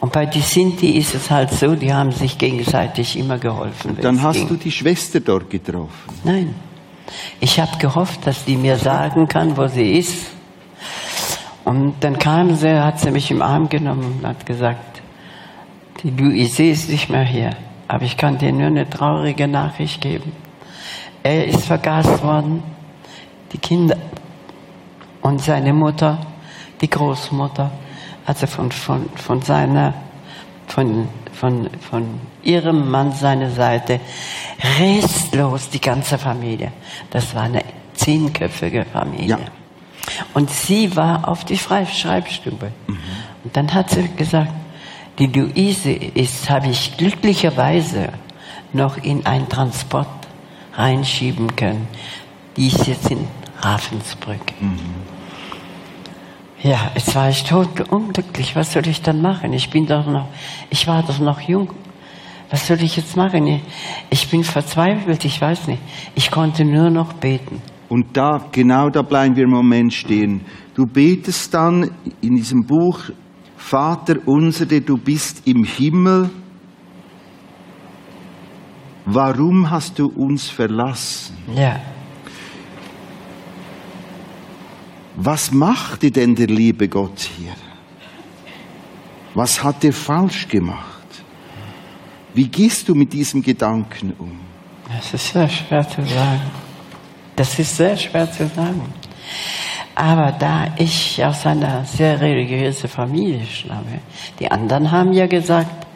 Und bei die Sinti ist es halt so, die haben sich gegenseitig immer geholfen. Dann hast ging. du die Schwester dort getroffen? Nein. Ich habe gehofft, dass die mir sagen kann, wo sie ist. Und dann kam sie, hat sie mich im Arm genommen und hat gesagt, die Louise ist nicht mehr hier, aber ich kann dir nur eine traurige Nachricht geben. Er ist vergast worden. Die Kinder und seine Mutter, die Großmutter, also von, von, von seiner, von, von, von ihrem Mann seine Seite, restlos die ganze Familie. Das war eine zehnköpfige Familie. Ja. Und sie war auf die Schreibstube. Und dann hat sie gesagt, die Luise ist, habe ich glücklicherweise noch in einen Transport reinschieben können. Die ist jetzt in Ravensbrück. Ja, jetzt war ich tot unglücklich. Was soll ich dann machen? Ich bin doch noch, ich war doch noch jung. Was soll ich jetzt machen? Ich- Ich bin verzweifelt, ich weiß nicht. Ich konnte nur noch beten. Und da, genau da bleiben wir im Moment stehen. Du betest dann in diesem Buch, Vater unser, der du bist im Himmel, warum hast du uns verlassen? Ja. Was machte denn der liebe Gott hier? Was hat er falsch gemacht? Wie gehst du mit diesem Gedanken um? Das ist sehr schwer zu sagen. Das ist sehr schwer zu sagen. Aber da ich aus einer sehr religiösen Familie stamme, die anderen haben ja gesagt,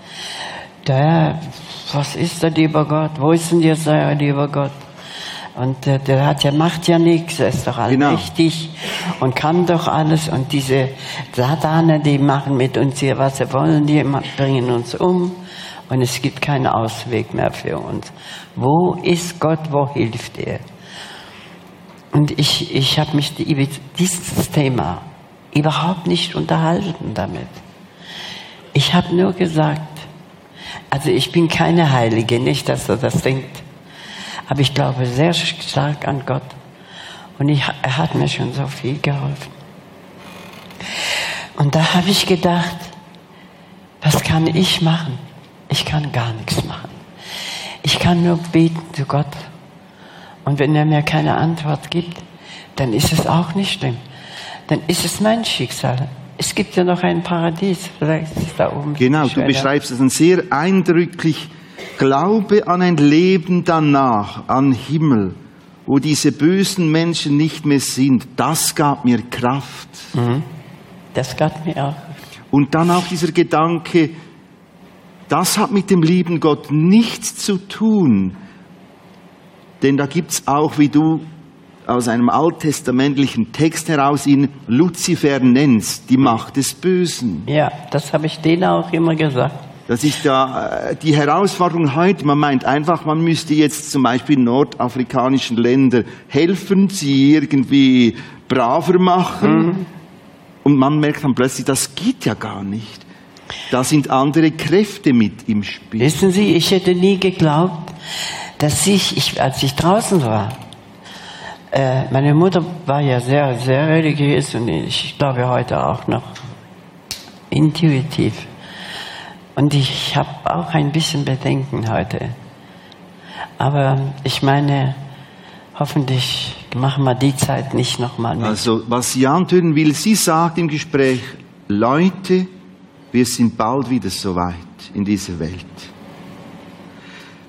der, was ist der lieber Gott? Wo ist denn jetzt der lieber Gott? Und der, der hat ja, macht ja nichts, er ist doch allmächtig und kann doch alles. Und diese Sataner, die machen mit uns hier, was sie wollen, die bringen uns um. Und es gibt keinen Ausweg mehr für uns. Wo ist Gott, wo hilft er? Und ich, ich habe mich über dieses Thema überhaupt nicht unterhalten damit. Ich habe nur gesagt, also ich bin keine Heilige, nicht, dass er das denkt. Aber ich glaube sehr stark an Gott. Und ich, er hat mir schon so viel geholfen. Und da habe ich gedacht, was kann ich machen? Ich kann gar nichts machen. Ich kann nur beten zu Gott. Und wenn er mir keine Antwort gibt, dann ist es auch nicht schlimm. Dann ist es mein Schicksal. Es gibt ja noch ein Paradies. Vielleicht ist es da oben. Genau, du beschreibst es dann sehr eindrücklich. Glaube an ein Leben danach, an Himmel, wo diese bösen Menschen nicht mehr sind. Das gab mir Kraft. Das gab mir auch. Und dann auch dieser Gedanke, das hat mit dem lieben Gott nichts zu tun. Denn da gibt's auch, wie du aus einem alttestamentlichen Text heraus ihn Luzifer nennst, die Macht des Bösen. Ja, das habe ich denen auch immer gesagt. Das ist da äh, die Herausforderung heute. Man meint einfach, man müsste jetzt zum Beispiel nordafrikanischen Ländern helfen, sie irgendwie braver machen. Und man merkt dann plötzlich, das geht ja gar nicht. Da sind andere Kräfte mit im Spiel. Wissen Sie, ich hätte nie geglaubt, dass ich, ich als ich draußen war, meine Mutter war ja sehr, sehr religiös und ich glaube heute auch noch intuitiv. Und ich habe auch ein bisschen Bedenken heute. Aber ich meine, hoffentlich machen wir die Zeit nicht nochmal mit. Also, was sie antönen will, sie sagt im Gespräch, Leute, wir sind bald wieder soweit in dieser Welt.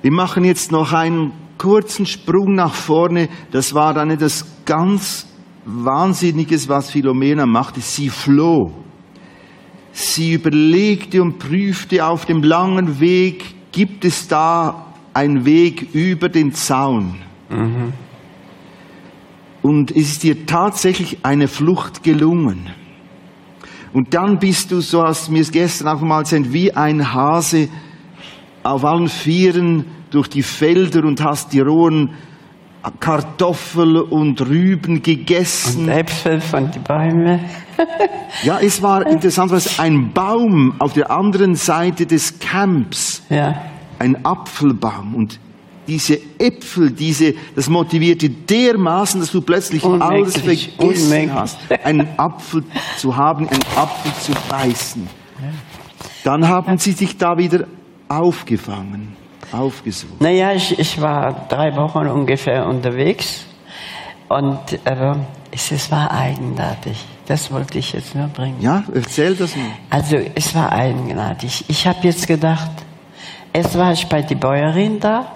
Wir machen jetzt noch einen kurzen Sprung nach vorne. Das war dann etwas ganz Wahnsinniges, was Philomena machte. Sie floh. Sie überlegte und prüfte auf dem langen Weg, gibt es da einen Weg über den Zaun? Und es ist dir tatsächlich eine Flucht gelungen. Und dann bist du, so hast du mir es gestern auch mal gesagt, wie ein Hase auf allen Vieren durch die Felder und hast die rohen Kartoffel und Rüben gegessen. Und Äpfel von den Bäumen. Ja, es war interessant, was ein Baum auf der anderen Seite des Camps, Ja. ein Apfelbaum und diese Äpfel, diese, das motivierte dermaßen, dass du plötzlich alles Unmöglich, vergessen unmöglich. hast, einen Apfel zu haben, einen Apfel zu beißen. Dann haben sie sich da wieder aufgefangen, aufgesucht. Naja, ich, ich war drei Wochen ungefähr unterwegs und äh, es, es war eigenartig. Das wollte ich jetzt nur bringen. Ja, erzähl das mal. Also es war eigenartig. Ich habe jetzt gedacht, erst war ich bei der Bäuerin da.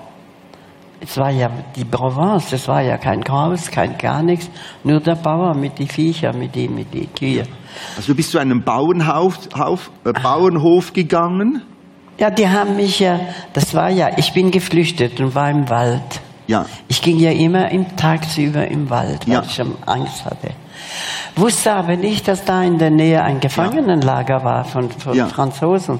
es war ja die Provence, es war ja kein Haus, kein gar nichts, nur der Bauer mit die Viecher, mit die, mit die Kühe. Also du bist zu einem Bauernhof, äh, Bauernhof gegangen? Ja, die haben mich ja, das war ja, ich bin geflüchtet und war im Wald. Ja. Ich ging ja immer im tagsüber im Wald, weil Ja. ich schon Angst hatte. Wusste aber nicht, dass da in der Nähe ein Gefangenenlager war von, von Ja. Franzosen.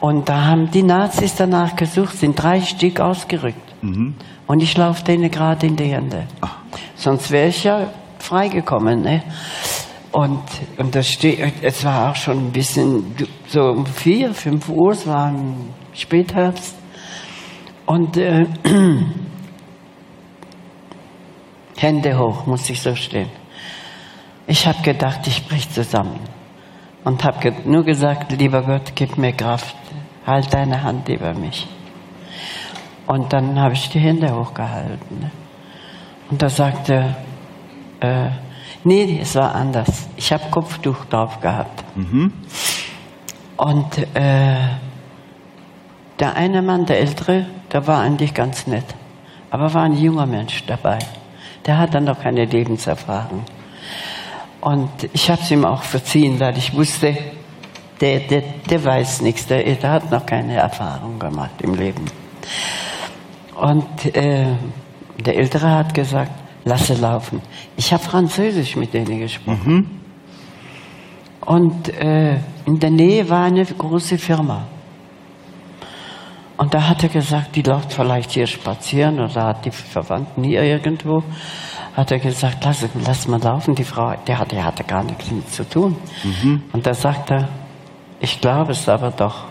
Und da haben die Nazis danach gesucht, sind drei Stück ausgerückt. Mhm. Und ich laufe denen gerade in die Hände. Ah. Sonst wäre ich ja freigekommen. Ne? Und, und das ste- es war auch schon ein bisschen so um vier, fünf Uhr, es war im Spätherbst. Und äh, Hände hoch, muss ich so stehen. Ich habe gedacht, ich brich zusammen. Und habe nur gesagt, lieber Gott, gib mir Kraft, halt deine Hand über mich. Und dann habe ich die Hände hochgehalten. Und da sagte, äh, nee, es war anders. Ich habe Kopftuch drauf gehabt. Und äh, der eine Mann, der ältere, der war eigentlich ganz nett. Aber war ein junger Mensch dabei. Der hat dann noch keine Lebenserfahrung. Und ich habe es ihm auch verziehen, weil ich wusste, der, der, der weiß nichts, der, der hat noch keine Erfahrung gemacht im Leben. Und äh, der Ältere hat gesagt, lasse laufen. Ich habe Französisch mit denen gesprochen. Und äh, in der Nähe war eine große Firma. Und da hat er gesagt, die läuft vielleicht hier spazieren oder hat die Verwandten hier irgendwo. Hat er gesagt, lass, lass mal laufen. Die Frau, der hatte, der hatte gar nichts damit zu tun. Und da sagt er, ich glaube es aber doch.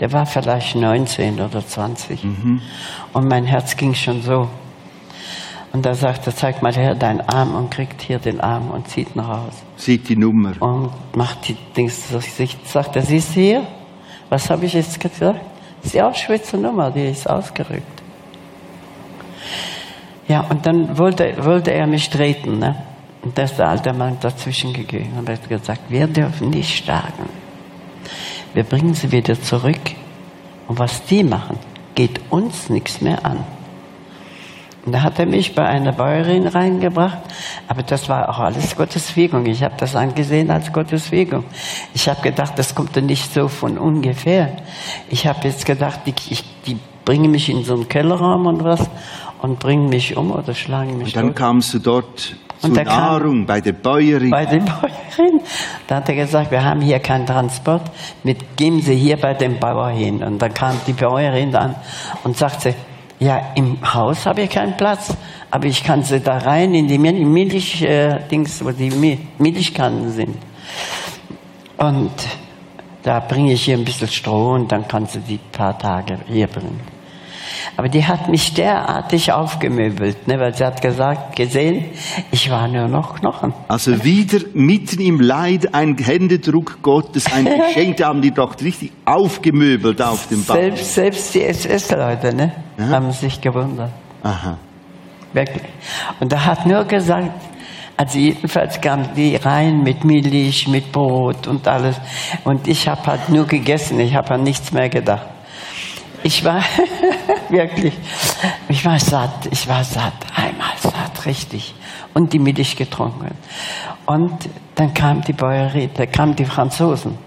Der war vielleicht 19 oder 20. Und mein Herz ging schon so. Und da sagt er, zeig mal her deinen Arm und kriegt hier den Arm und zieht nach Hause. Sieht die Nummer. Und macht die Dings durch sich. Sagt er, siehst du hier? Was habe ich jetzt gesagt? Das ist die Auschwitzer Nummer, die ist ausgerückt. Ja, und dann wollte, wollte er mich treten. Ne? Und da ist der alte Mann dazwischen gegangen und hat gesagt, wir dürfen nicht schlagen. Wir bringen sie wieder zurück. Und was die machen, geht uns nichts mehr an. Und da hat er mich bei einer Bäuerin reingebracht, aber das war auch alles Gottes Fügung. Ich habe das angesehen als Gottes Fügung. Ich habe gedacht, das kommt dann nicht so von ungefähr. Ich habe jetzt gedacht, die, ich, die bringen mich in so einen Kellerraum und was und bringen mich um oder schlagen mich Und dann tot. kamst du dort zur Und kam- Nahrung bei der Bäuerin. Bei der Bäuerin. Da hat er gesagt, wir haben hier keinen Transport, mit, geben Sie hier bei dem Bauer hin. Und dann kam die Bäuerin an und sagte, ja, im Haus habe ich keinen Platz, aber ich kann Sie da rein in die Mil- Milch, äh, wo die Mil- Milchkannen sind. Und da bringe ich hier ein bisschen Stroh und dann kann sie die paar Tage hier bringen. Aber die hat mich derartig aufgemöbelt, ne, weil sie hat gesagt, gesehen, ich war nur noch Knochen. Also wieder mitten im Leid ein Händedruck Gottes, ein Geschenk, die haben die doch richtig aufgemöbelt auf dem Bauch. Selbst, selbst die SS-Leute ne, haben sich gewundert. Aha. Wirklich. Und er hat nur gesagt, also jedenfalls kamen die rein mit Milch, mit Brot und alles. Und ich habe halt nur gegessen, ich habe an nichts mehr gedacht. Ich war wirklich, ich war satt, ich war satt, einmal satt, richtig. Und die Milch getrunken. Und dann kam die Bäuerin, da kamen die Franzosen.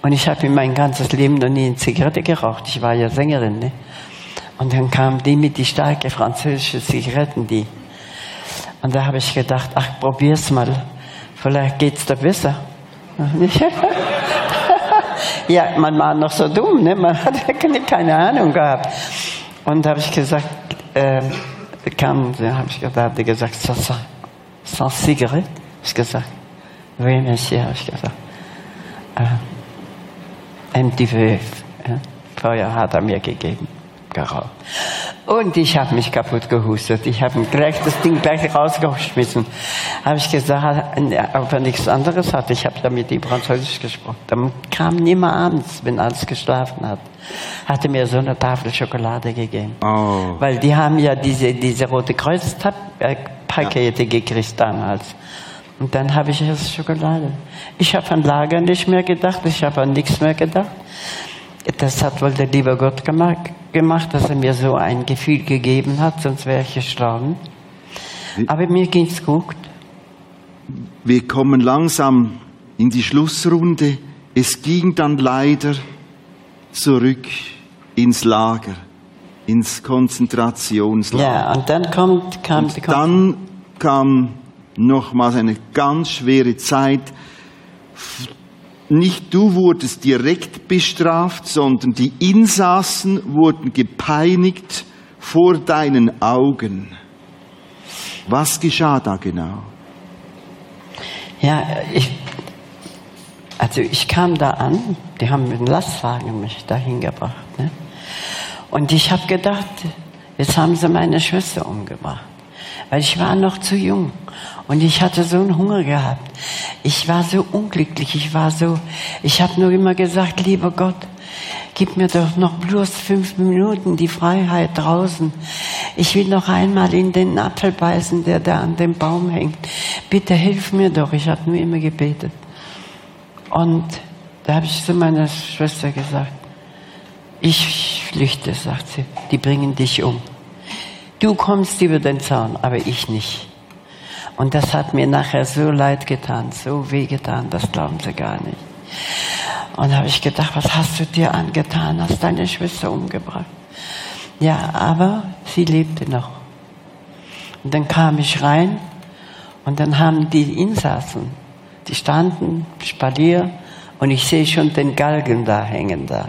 Und ich habe in mein ganzes Leben noch nie eine Zigarette geraucht. Ich war ja Sängerin. Ne? Und dann kamen die mit die starke französische Zigaretten, die. Und da habe ich gedacht, ach, probier's mal. Vielleicht geht's da besser. ja, man war noch so dumm, ne? man hat keine Ahnung gehabt. Und da habe ich gesagt, ähm, kam, da habe ich gesagt, gesagt, sans, sans Zigarette? Hab ich gesagt, oui, monsieur, habe ich gesagt. Äh, ein petit peu, hat er mir gegeben, geraucht. Und ich habe mich kaputt gehustet. Ich habe gleich das Ding gleich rausgeschmissen. Habe ich gesagt, ob er nichts anderes hatte. Ich habe damit die Französisch gesprochen. Dann kam niemand abends, wenn alles geschlafen hat. Hatte mir so eine Tafel Schokolade gegeben. Oh. Weil die haben ja diese, diese Rote Kreuz-Pakete gekriegt damals. Und dann habe ich erst Schokolade. Ich habe an Lager nicht mehr gedacht, ich habe an nichts mehr gedacht. Das hat wohl der liebe Gott gemacht, dass er mir so ein Gefühl gegeben hat, sonst wäre ich gestorben. Aber mir geht's gut. Wir kommen langsam in die Schlussrunde. Es ging dann leider zurück ins Lager, ins Konzentrationslager. Ja, und dann kommt, kam die Und dann kam nochmals eine ganz schwere Zeit. Nicht du wurdest direkt bestraft, sondern die Insassen wurden gepeinigt vor deinen Augen. Was geschah da genau? Ja, ich, also ich kam da an, die haben mit dem Lastwagen mich dahin gebracht. Ne? Und ich habe gedacht, jetzt haben sie meine Schwester umgebracht. Weil ich war noch zu jung und ich hatte so einen Hunger gehabt. Ich war so unglücklich, ich war so, ich habe nur immer gesagt, lieber Gott, gib mir doch noch bloß fünf Minuten die Freiheit draußen. Ich will noch einmal in den Apfel beißen, der da an dem Baum hängt. Bitte hilf mir doch. Ich habe nur immer gebetet. Und da habe ich zu meiner Schwester gesagt, ich flüchte, sagt sie, die bringen dich um. Du kommst über den Zaun, aber ich nicht. Und das hat mir nachher so leid getan, so weh getan, das glauben Sie gar nicht. Und habe ich gedacht, was hast du dir angetan? Hast deine Schwester umgebracht? Ja, aber sie lebte noch. Und dann kam ich rein und dann haben die Insassen, die standen Spalier und ich sehe schon den Galgen da hängen da.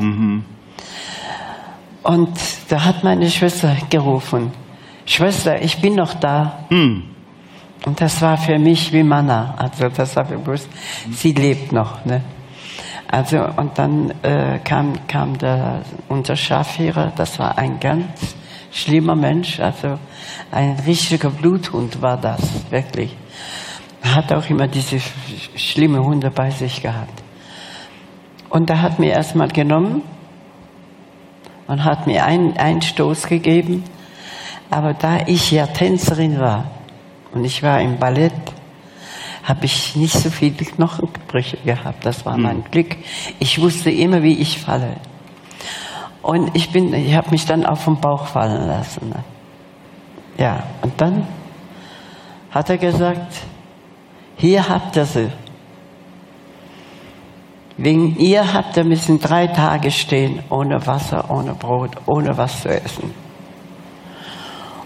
Und da hat meine Schwester gerufen, Schwester, ich bin noch da. Und das war für mich wie Manna. Also das habe ich gewusst, sie lebt noch. Ne? Also und dann äh, kam, kam der, unser Schafhierer, das war ein ganz schlimmer Mensch, also ein richtiger Bluthund war das, wirklich. Hat auch immer diese sch- schlimme Hunde bei sich gehabt. Und er hat mir erstmal genommen und hat mir einen, einen Stoß gegeben. Aber da ich ja Tänzerin war und ich war im Ballett, habe ich nicht so viele Knochenbrüche gehabt. Das war mein Glück. Ich wusste immer, wie ich falle. Und ich bin, ich habe mich dann auf den Bauch fallen lassen. ne. Ja, und dann hat er gesagt, hier habt ihr sie. Wegen ihr habt ihr müssen drei Tage stehen, ohne Wasser, ohne Brot, ohne was zu essen.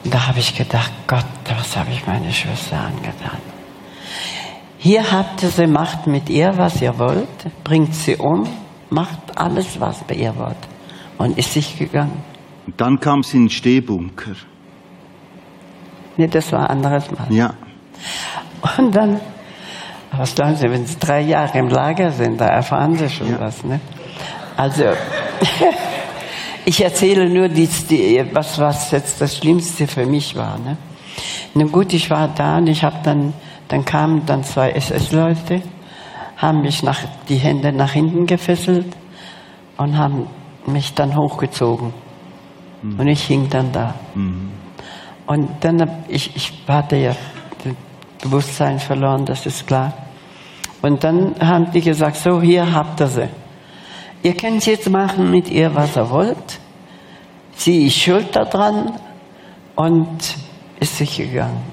Und da habe ich gedacht, Gott, was habe ich meine Schwester angetan? Hier habt ihr sie, macht mit ihr, was ihr wollt, bringt sie um, macht alles, was ihr wollt. Und ist sich gegangen. Und dann kam sie in den Stehbunker. Nee, das war ein anderes Mal. Ja. Und dann, was glauben Sie, wenn Sie drei Jahre im Lager sind, da erfahren Sie schon Ja. was, ne? Also, ich erzähle nur, die, die, was, was jetzt das Schlimmste für mich war, ne? Nun gut, ich war da und ich habe dann, dann kamen dann zwei SS-Leute, haben mich nach, die Hände nach hinten gefesselt und haben mich dann hochgezogen. Und ich hing dann da. Und dann, ich, ich hatte ja das Bewusstsein verloren, das ist klar. Und dann haben die gesagt, so, hier habt ihr sie. Ihr könnt jetzt machen mit ihr, was ihr wollt. Sie ist schuld daran und ist sich gegangen.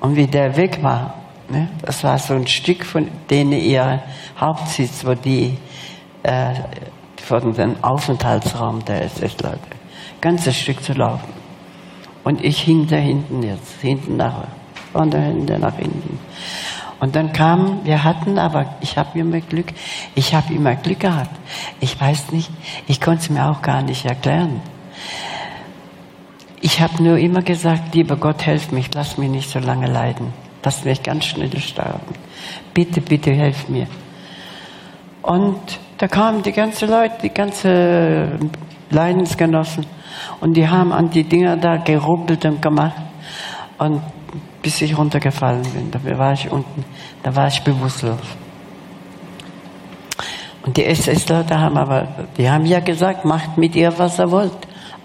Und wie der weg war, ne, das war so ein Stück von denen ihr Hauptsitz, wo die äh, von dem Aufenthaltsraum der SS-Leute, ganzes Stück zu laufen. Und ich hing da hinten jetzt, hinten nach, von der Hände nach hinten. Und dann kam, wir hatten aber, ich habe immer Glück, ich habe immer Glück gehabt. Ich weiß nicht, ich konnte es mir auch gar nicht erklären. Ich habe nur immer gesagt, lieber Gott, helf mich, lass mich nicht so lange leiden. Lass mich ganz schnell sterben. Bitte, bitte, helf mir. Und da kamen die ganzen Leute, die ganzen Leidensgenossen. Und die haben an die Dinger da gerubbelt und gemacht. Und bis ich runtergefallen bin, da war ich unten, da war ich bewusstlos. Und die SS-Leute haben aber, die haben ja gesagt, macht mit ihr, was ihr wollt.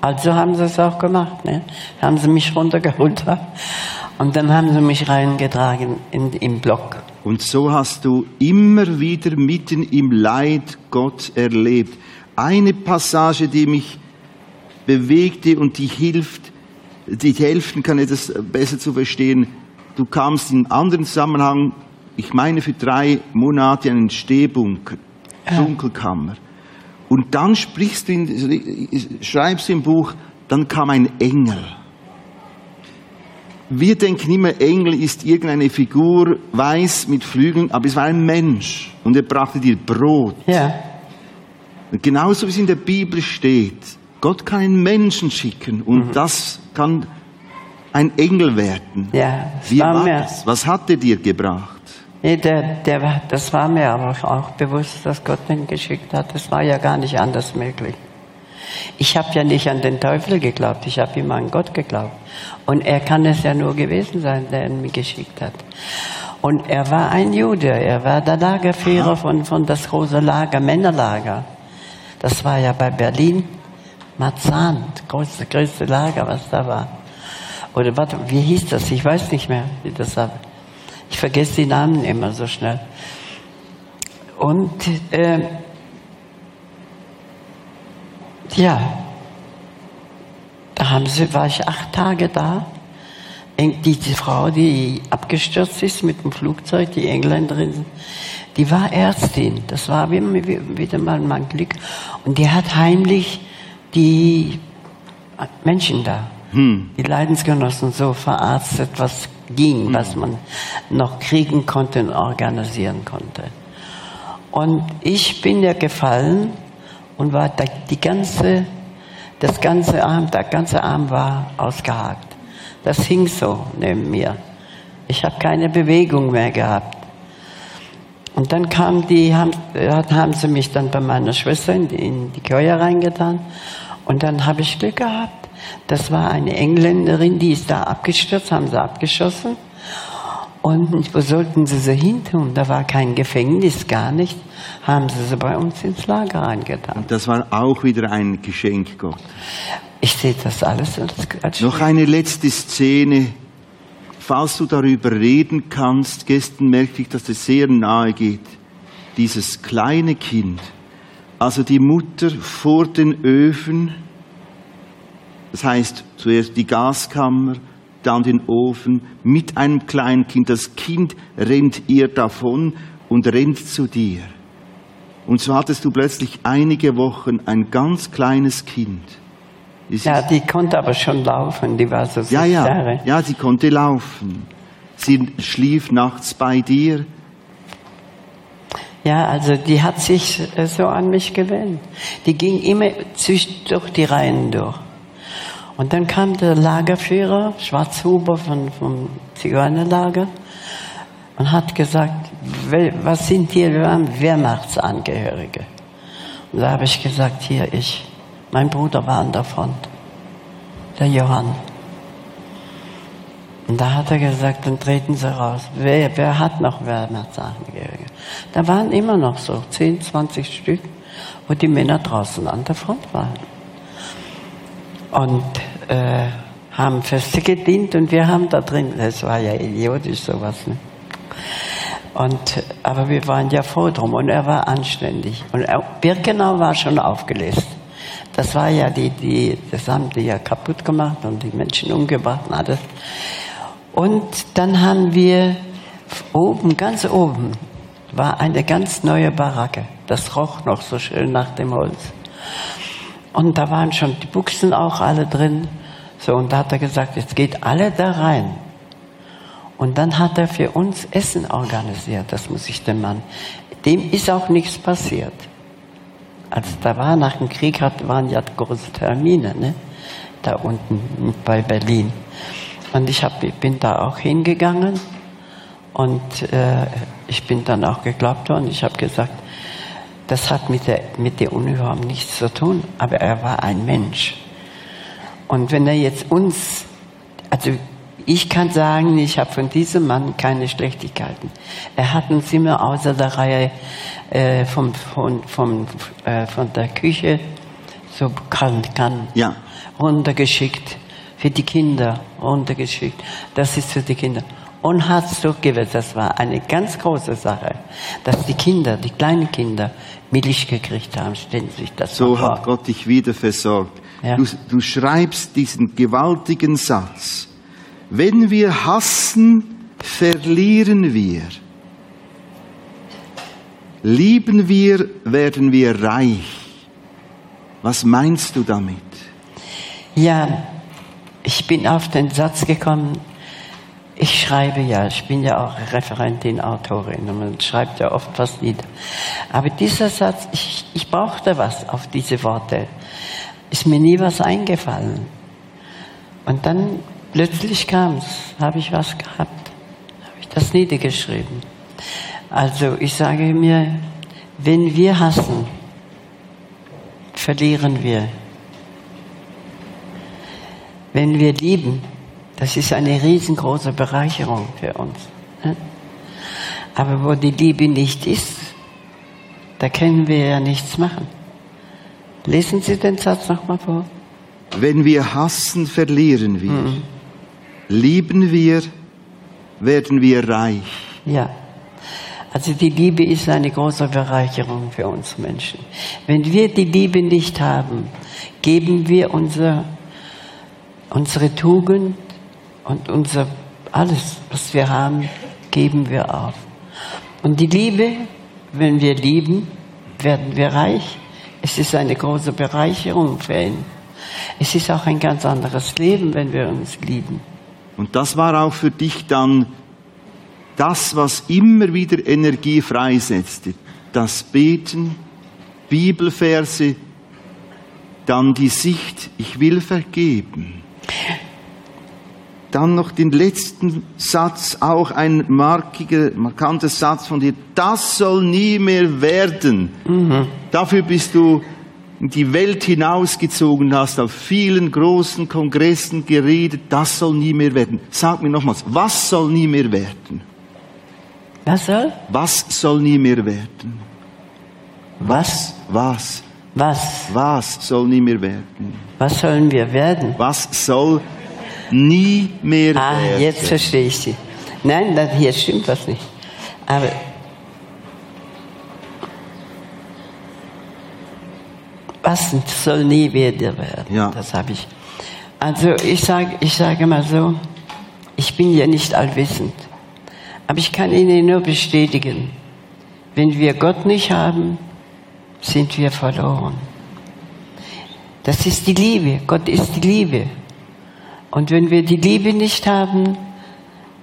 Also haben sie es auch gemacht. Ne? Haben sie mich runtergeholt. Und dann haben sie mich reingetragen in, im Block. Und so hast du immer wieder mitten im Leid Gott erlebt. eine Passage, die mich bewegte und die hilft, die helfen kann, etwas besser zu verstehen. Du kamst in einem anderen Zusammenhang, ich meine für drei Monate in einen Stehbunker, Dunkelkammer. Und dann sprichst du, in, schreibst du im Buch, dann kam ein Engel. Wir denken immer, Engel ist irgendeine Figur, weiß mit Flügeln, aber es war ein Mensch und er brachte dir Brot. Ja. Und genauso wie es in der Bibel steht, Gott kann einen Menschen schicken und Mhm. das kann ein Engel werden. Ja, Wie war war das? Was hat er dir gebracht? nee, der, der, das war mir aber auch bewusst, dass Gott den geschickt hat. Das war ja gar nicht anders möglich. Ich habe ja nicht an den Teufel geglaubt, ich habe immer an Gott geglaubt. Und er kann es ja nur gewesen sein, der ihn mir geschickt hat. Und er war ein Jude, er war der Lagerführer von, von das große Lager, Männerlager. Das war ja bei Berlin, Marzahn, das größte, größte Lager, was da war. Oder warte, wie hieß das? Ich weiß nicht mehr, wie das war. Ich vergesse die Namen immer so schnell. Und äh, ja, da haben sie, war ich acht Tage da. Eng- Diese Frau, die abgestürzt ist mit dem Flugzeug, die Engländerin, die war Ärztin. Das war wie- wie- wieder mal mein Glück. Und die hat heimlich die Menschen da, die Leidensgenossen so verarztet, was ging, was man noch kriegen konnte und organisieren konnte. Und ich bin ja gefallen und war da, die ganze, das ganze Arm, der ganze Arm war ausgehakt. Das hing so neben mir. Ich habe keine Bewegung mehr gehabt. Und dann kam die, haben, haben sie mich dann bei meiner Schwester in die, in die Keule reingetan. Und dann habe ich Glück gehabt. Das war eine Engländerin, die ist da abgestürzt, haben sie abgeschossen. Und wo sollten sie sie hin tun? Da war kein Gefängnis, gar nicht. Haben sie sie bei uns ins Lager reingetan. Und das war auch wieder ein Geschenk Gott. Ich sehe das alles als, als Noch eine letzte Szene. Falls du darüber reden kannst, gestern merkte ich, dass es sehr nahe geht. Dieses kleine Kind, also die Mutter vor den Öfen, das heißt zuerst die Gaskammer, dann den Ofen, mit einem kleinen Kind. Das Kind rennt ihr davon und rennt zu dir. Und so hattest du plötzlich einige Wochen ein ganz kleines Kind. Es Ja, die konnte aber schon laufen, die war so ja, ja, Jahre. ja, sie konnte laufen. Sie schlief nachts bei dir. Ja, also die hat sich äh, so an mich gewöhnt. Die ging immer durch die Reihen durch. Und dann kam der Lagerführer, Schwarzhuber von, vom Zigeunerlager, und hat gesagt, "Wel- was sind hier, Wehrmachtsangehörige. Und da habe ich gesagt, hier ich, mein Bruder war an der Front, der Johann. Und da hat er gesagt, dann treten Sie raus. Wer, wer hat noch Wehrmachtsangehörige? Da waren immer noch so 10, 20 Stück, wo die Männer draußen an der Front waren. Und äh, haben Feste gedient und wir haben da drin, das war ja idiotisch sowas. Ne? Und, aber wir waren ja froh drum und er war anständig. Und er, Birkenau war schon aufgelöst. Das war ja die, die, das haben die ja kaputt gemacht und die Menschen umgebracht und alles. Und dann haben wir oben, ganz oben, war eine ganz neue Baracke. Das roch noch so schön nach dem Holz. Und da waren schon die Buchsen auch alle drin. So, und da hat er gesagt, jetzt geht alle da rein. Und dann hat er für uns Essen organisiert, das muss ich dem Mann. Dem ist auch nichts passiert. Als da war nach dem Krieg, waren ja große Termine, ne? da unten bei Berlin. Und ich, hab, bin da auch hingegangen und äh, ich bin dann auch geglaubt worden. Ich habe gesagt, das hat mit der, mit der Uniform nichts zu tun, aber er war ein Mensch. Und wenn er jetzt uns, also ich kann sagen, ich habe von diesem Mann keine Schlechtigkeiten. Er hat uns immer außer der Reihe äh, vom, von, vom, äh, von der Küche so kann, kann Ja. runtergeschickt für die Kinder, runtergeschickt. Das ist für die Kinder. und hat es durchgesetzt. Das war eine ganz große Sache, dass die Kinder, die kleinen Kinder, Milch gekriegt haben. Stellen Sie sich das So vor. hat Gott dich wieder versorgt. Ja. Du, du schreibst diesen gewaltigen Satz. Wenn wir hassen, verlieren wir. Lieben wir, werden wir reich. Was meinst du damit? Ja, ich bin auf den Satz gekommen, ich schreibe ja, ich bin ja auch Referentin, Autorin und man schreibt ja oft was nieder. Aber dieser Satz, ich, ich brauchte was auf diese Worte. Ist mir nie was eingefallen. Und dann plötzlich kam es, habe ich was gehabt, habe ich das niedergeschrieben. Also ich sage mir, wenn wir hassen, verlieren wir. Wenn wir lieben, das ist eine riesengroße Bereicherung für uns. ne? Aber wo die Liebe nicht ist, da können wir ja nichts machen. Lesen Sie den Satz nochmal vor. Wenn wir hassen, verlieren wir. Mhm. Lieben wir, werden wir reich. Ja. Also die Liebe ist eine große Bereicherung für uns Menschen. Wenn wir die Liebe nicht haben, geben wir unser, unsere Tugend und unser alles, was wir haben, geben wir auf. Und die Liebe, wenn wir lieben, werden wir reich. Es ist eine große Bereicherung für ihn. Es ist auch ein ganz anderes Leben, wenn wir uns lieben. Und das war auch für dich dann das, was immer wieder Energie freisetzte. Das Beten, Bibelverse, dann die Sicht, ich will vergeben. Dann noch den letzten Satz, auch ein markiger, markanter Satz von dir. Das soll nie mehr werden. Dafür bist du in die Welt hinausgezogen, hast auf vielen großen Kongressen geredet. Das soll nie mehr werden. Sag mir nochmals, was soll nie mehr werden? Was soll? Was soll nie mehr werden? Was? Was? Was? Was soll nie mehr werden? Was sollen wir werden? Was soll nie mehr Ah, werden? jetzt verstehe ich Sie. Nein, dann, hier stimmt was nicht. Aber was soll nie wieder werden? Ja. Das habe ich. Also ich sage, ich sage mal so, ich bin ja nicht allwissend, aber ich kann Ihnen nur bestätigen, wenn wir Gott nicht haben, sind wir verloren. Das ist die Liebe. Gott ist die Liebe. Und wenn wir die Liebe nicht haben,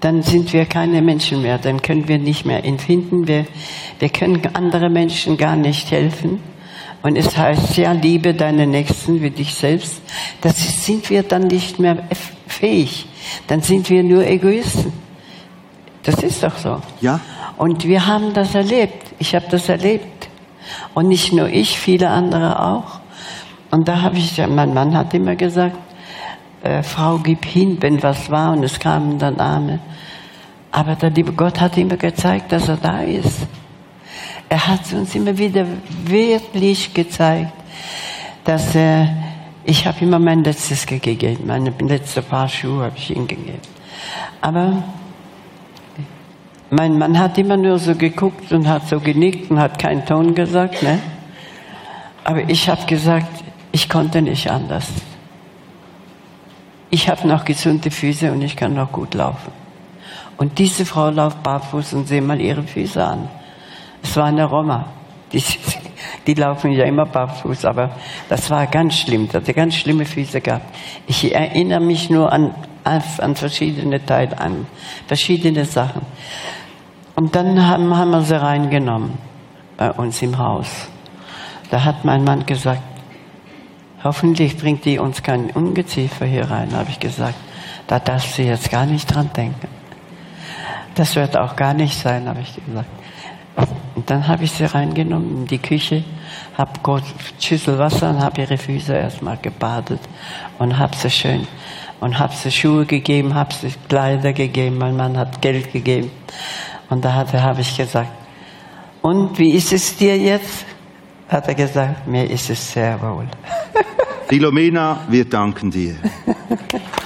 dann sind wir keine Menschen mehr. Dann können wir nicht mehr empfinden. Wir, wir können andere Menschen gar nicht helfen. Und es heißt ja, liebe deine Nächsten wie dich selbst. Das sind wir dann nicht mehr fähig. Dann sind wir nur Egoisten. Das ist doch so. Ja? Und wir haben das erlebt. Ich habe das erlebt. Und nicht nur ich, viele andere auch. Und da habe ich, mein Mann hat immer gesagt, äh, Frau, gib hin, wenn was war und es kamen dann Arme. Aber der liebe Gott hat immer gezeigt, dass er da ist. Er hat uns immer wieder wirklich gezeigt, dass er, ich habe immer mein Letztes gegeben, meine letzte Paar Schuhe habe ich ihm gegeben. Aber mein Mann hat immer nur so geguckt und hat so genickt und hat keinen Ton gesagt, ne? Aber ich habe gesagt, ich konnte nicht anders. Ich habe noch gesunde Füße und ich kann noch gut laufen. Und diese Frau läuft barfuß und sehe mal ihre Füße an. Es war eine Roma. Die, die laufen ja immer barfuß, aber das war ganz schlimm. Die hatte ganz schlimme Füße gehabt. Ich erinnere mich nur an, an verschiedene Teile, an verschiedene Sachen. Und dann haben, haben wir sie reingenommen bei uns im Haus. Da hat mein Mann gesagt, hoffentlich bringt die uns kein Ungeziefer hier rein, habe ich gesagt. Da darfst du jetzt gar nicht dran denken. Das wird auch gar nicht sein, habe ich gesagt. Und dann habe ich sie reingenommen in die Küche, habe kurz Schüssel Wasser und habe ihre Füße erstmal gebadet und habe sie schön und habe sie Schuhe gegeben, habe sie Kleider gegeben, mein Mann hat Geld gegeben. Und da habe ich gesagt, und wie ist es dir jetzt? Hat er gesagt, mir ist es sehr wohl. Philomena, wir danken dir.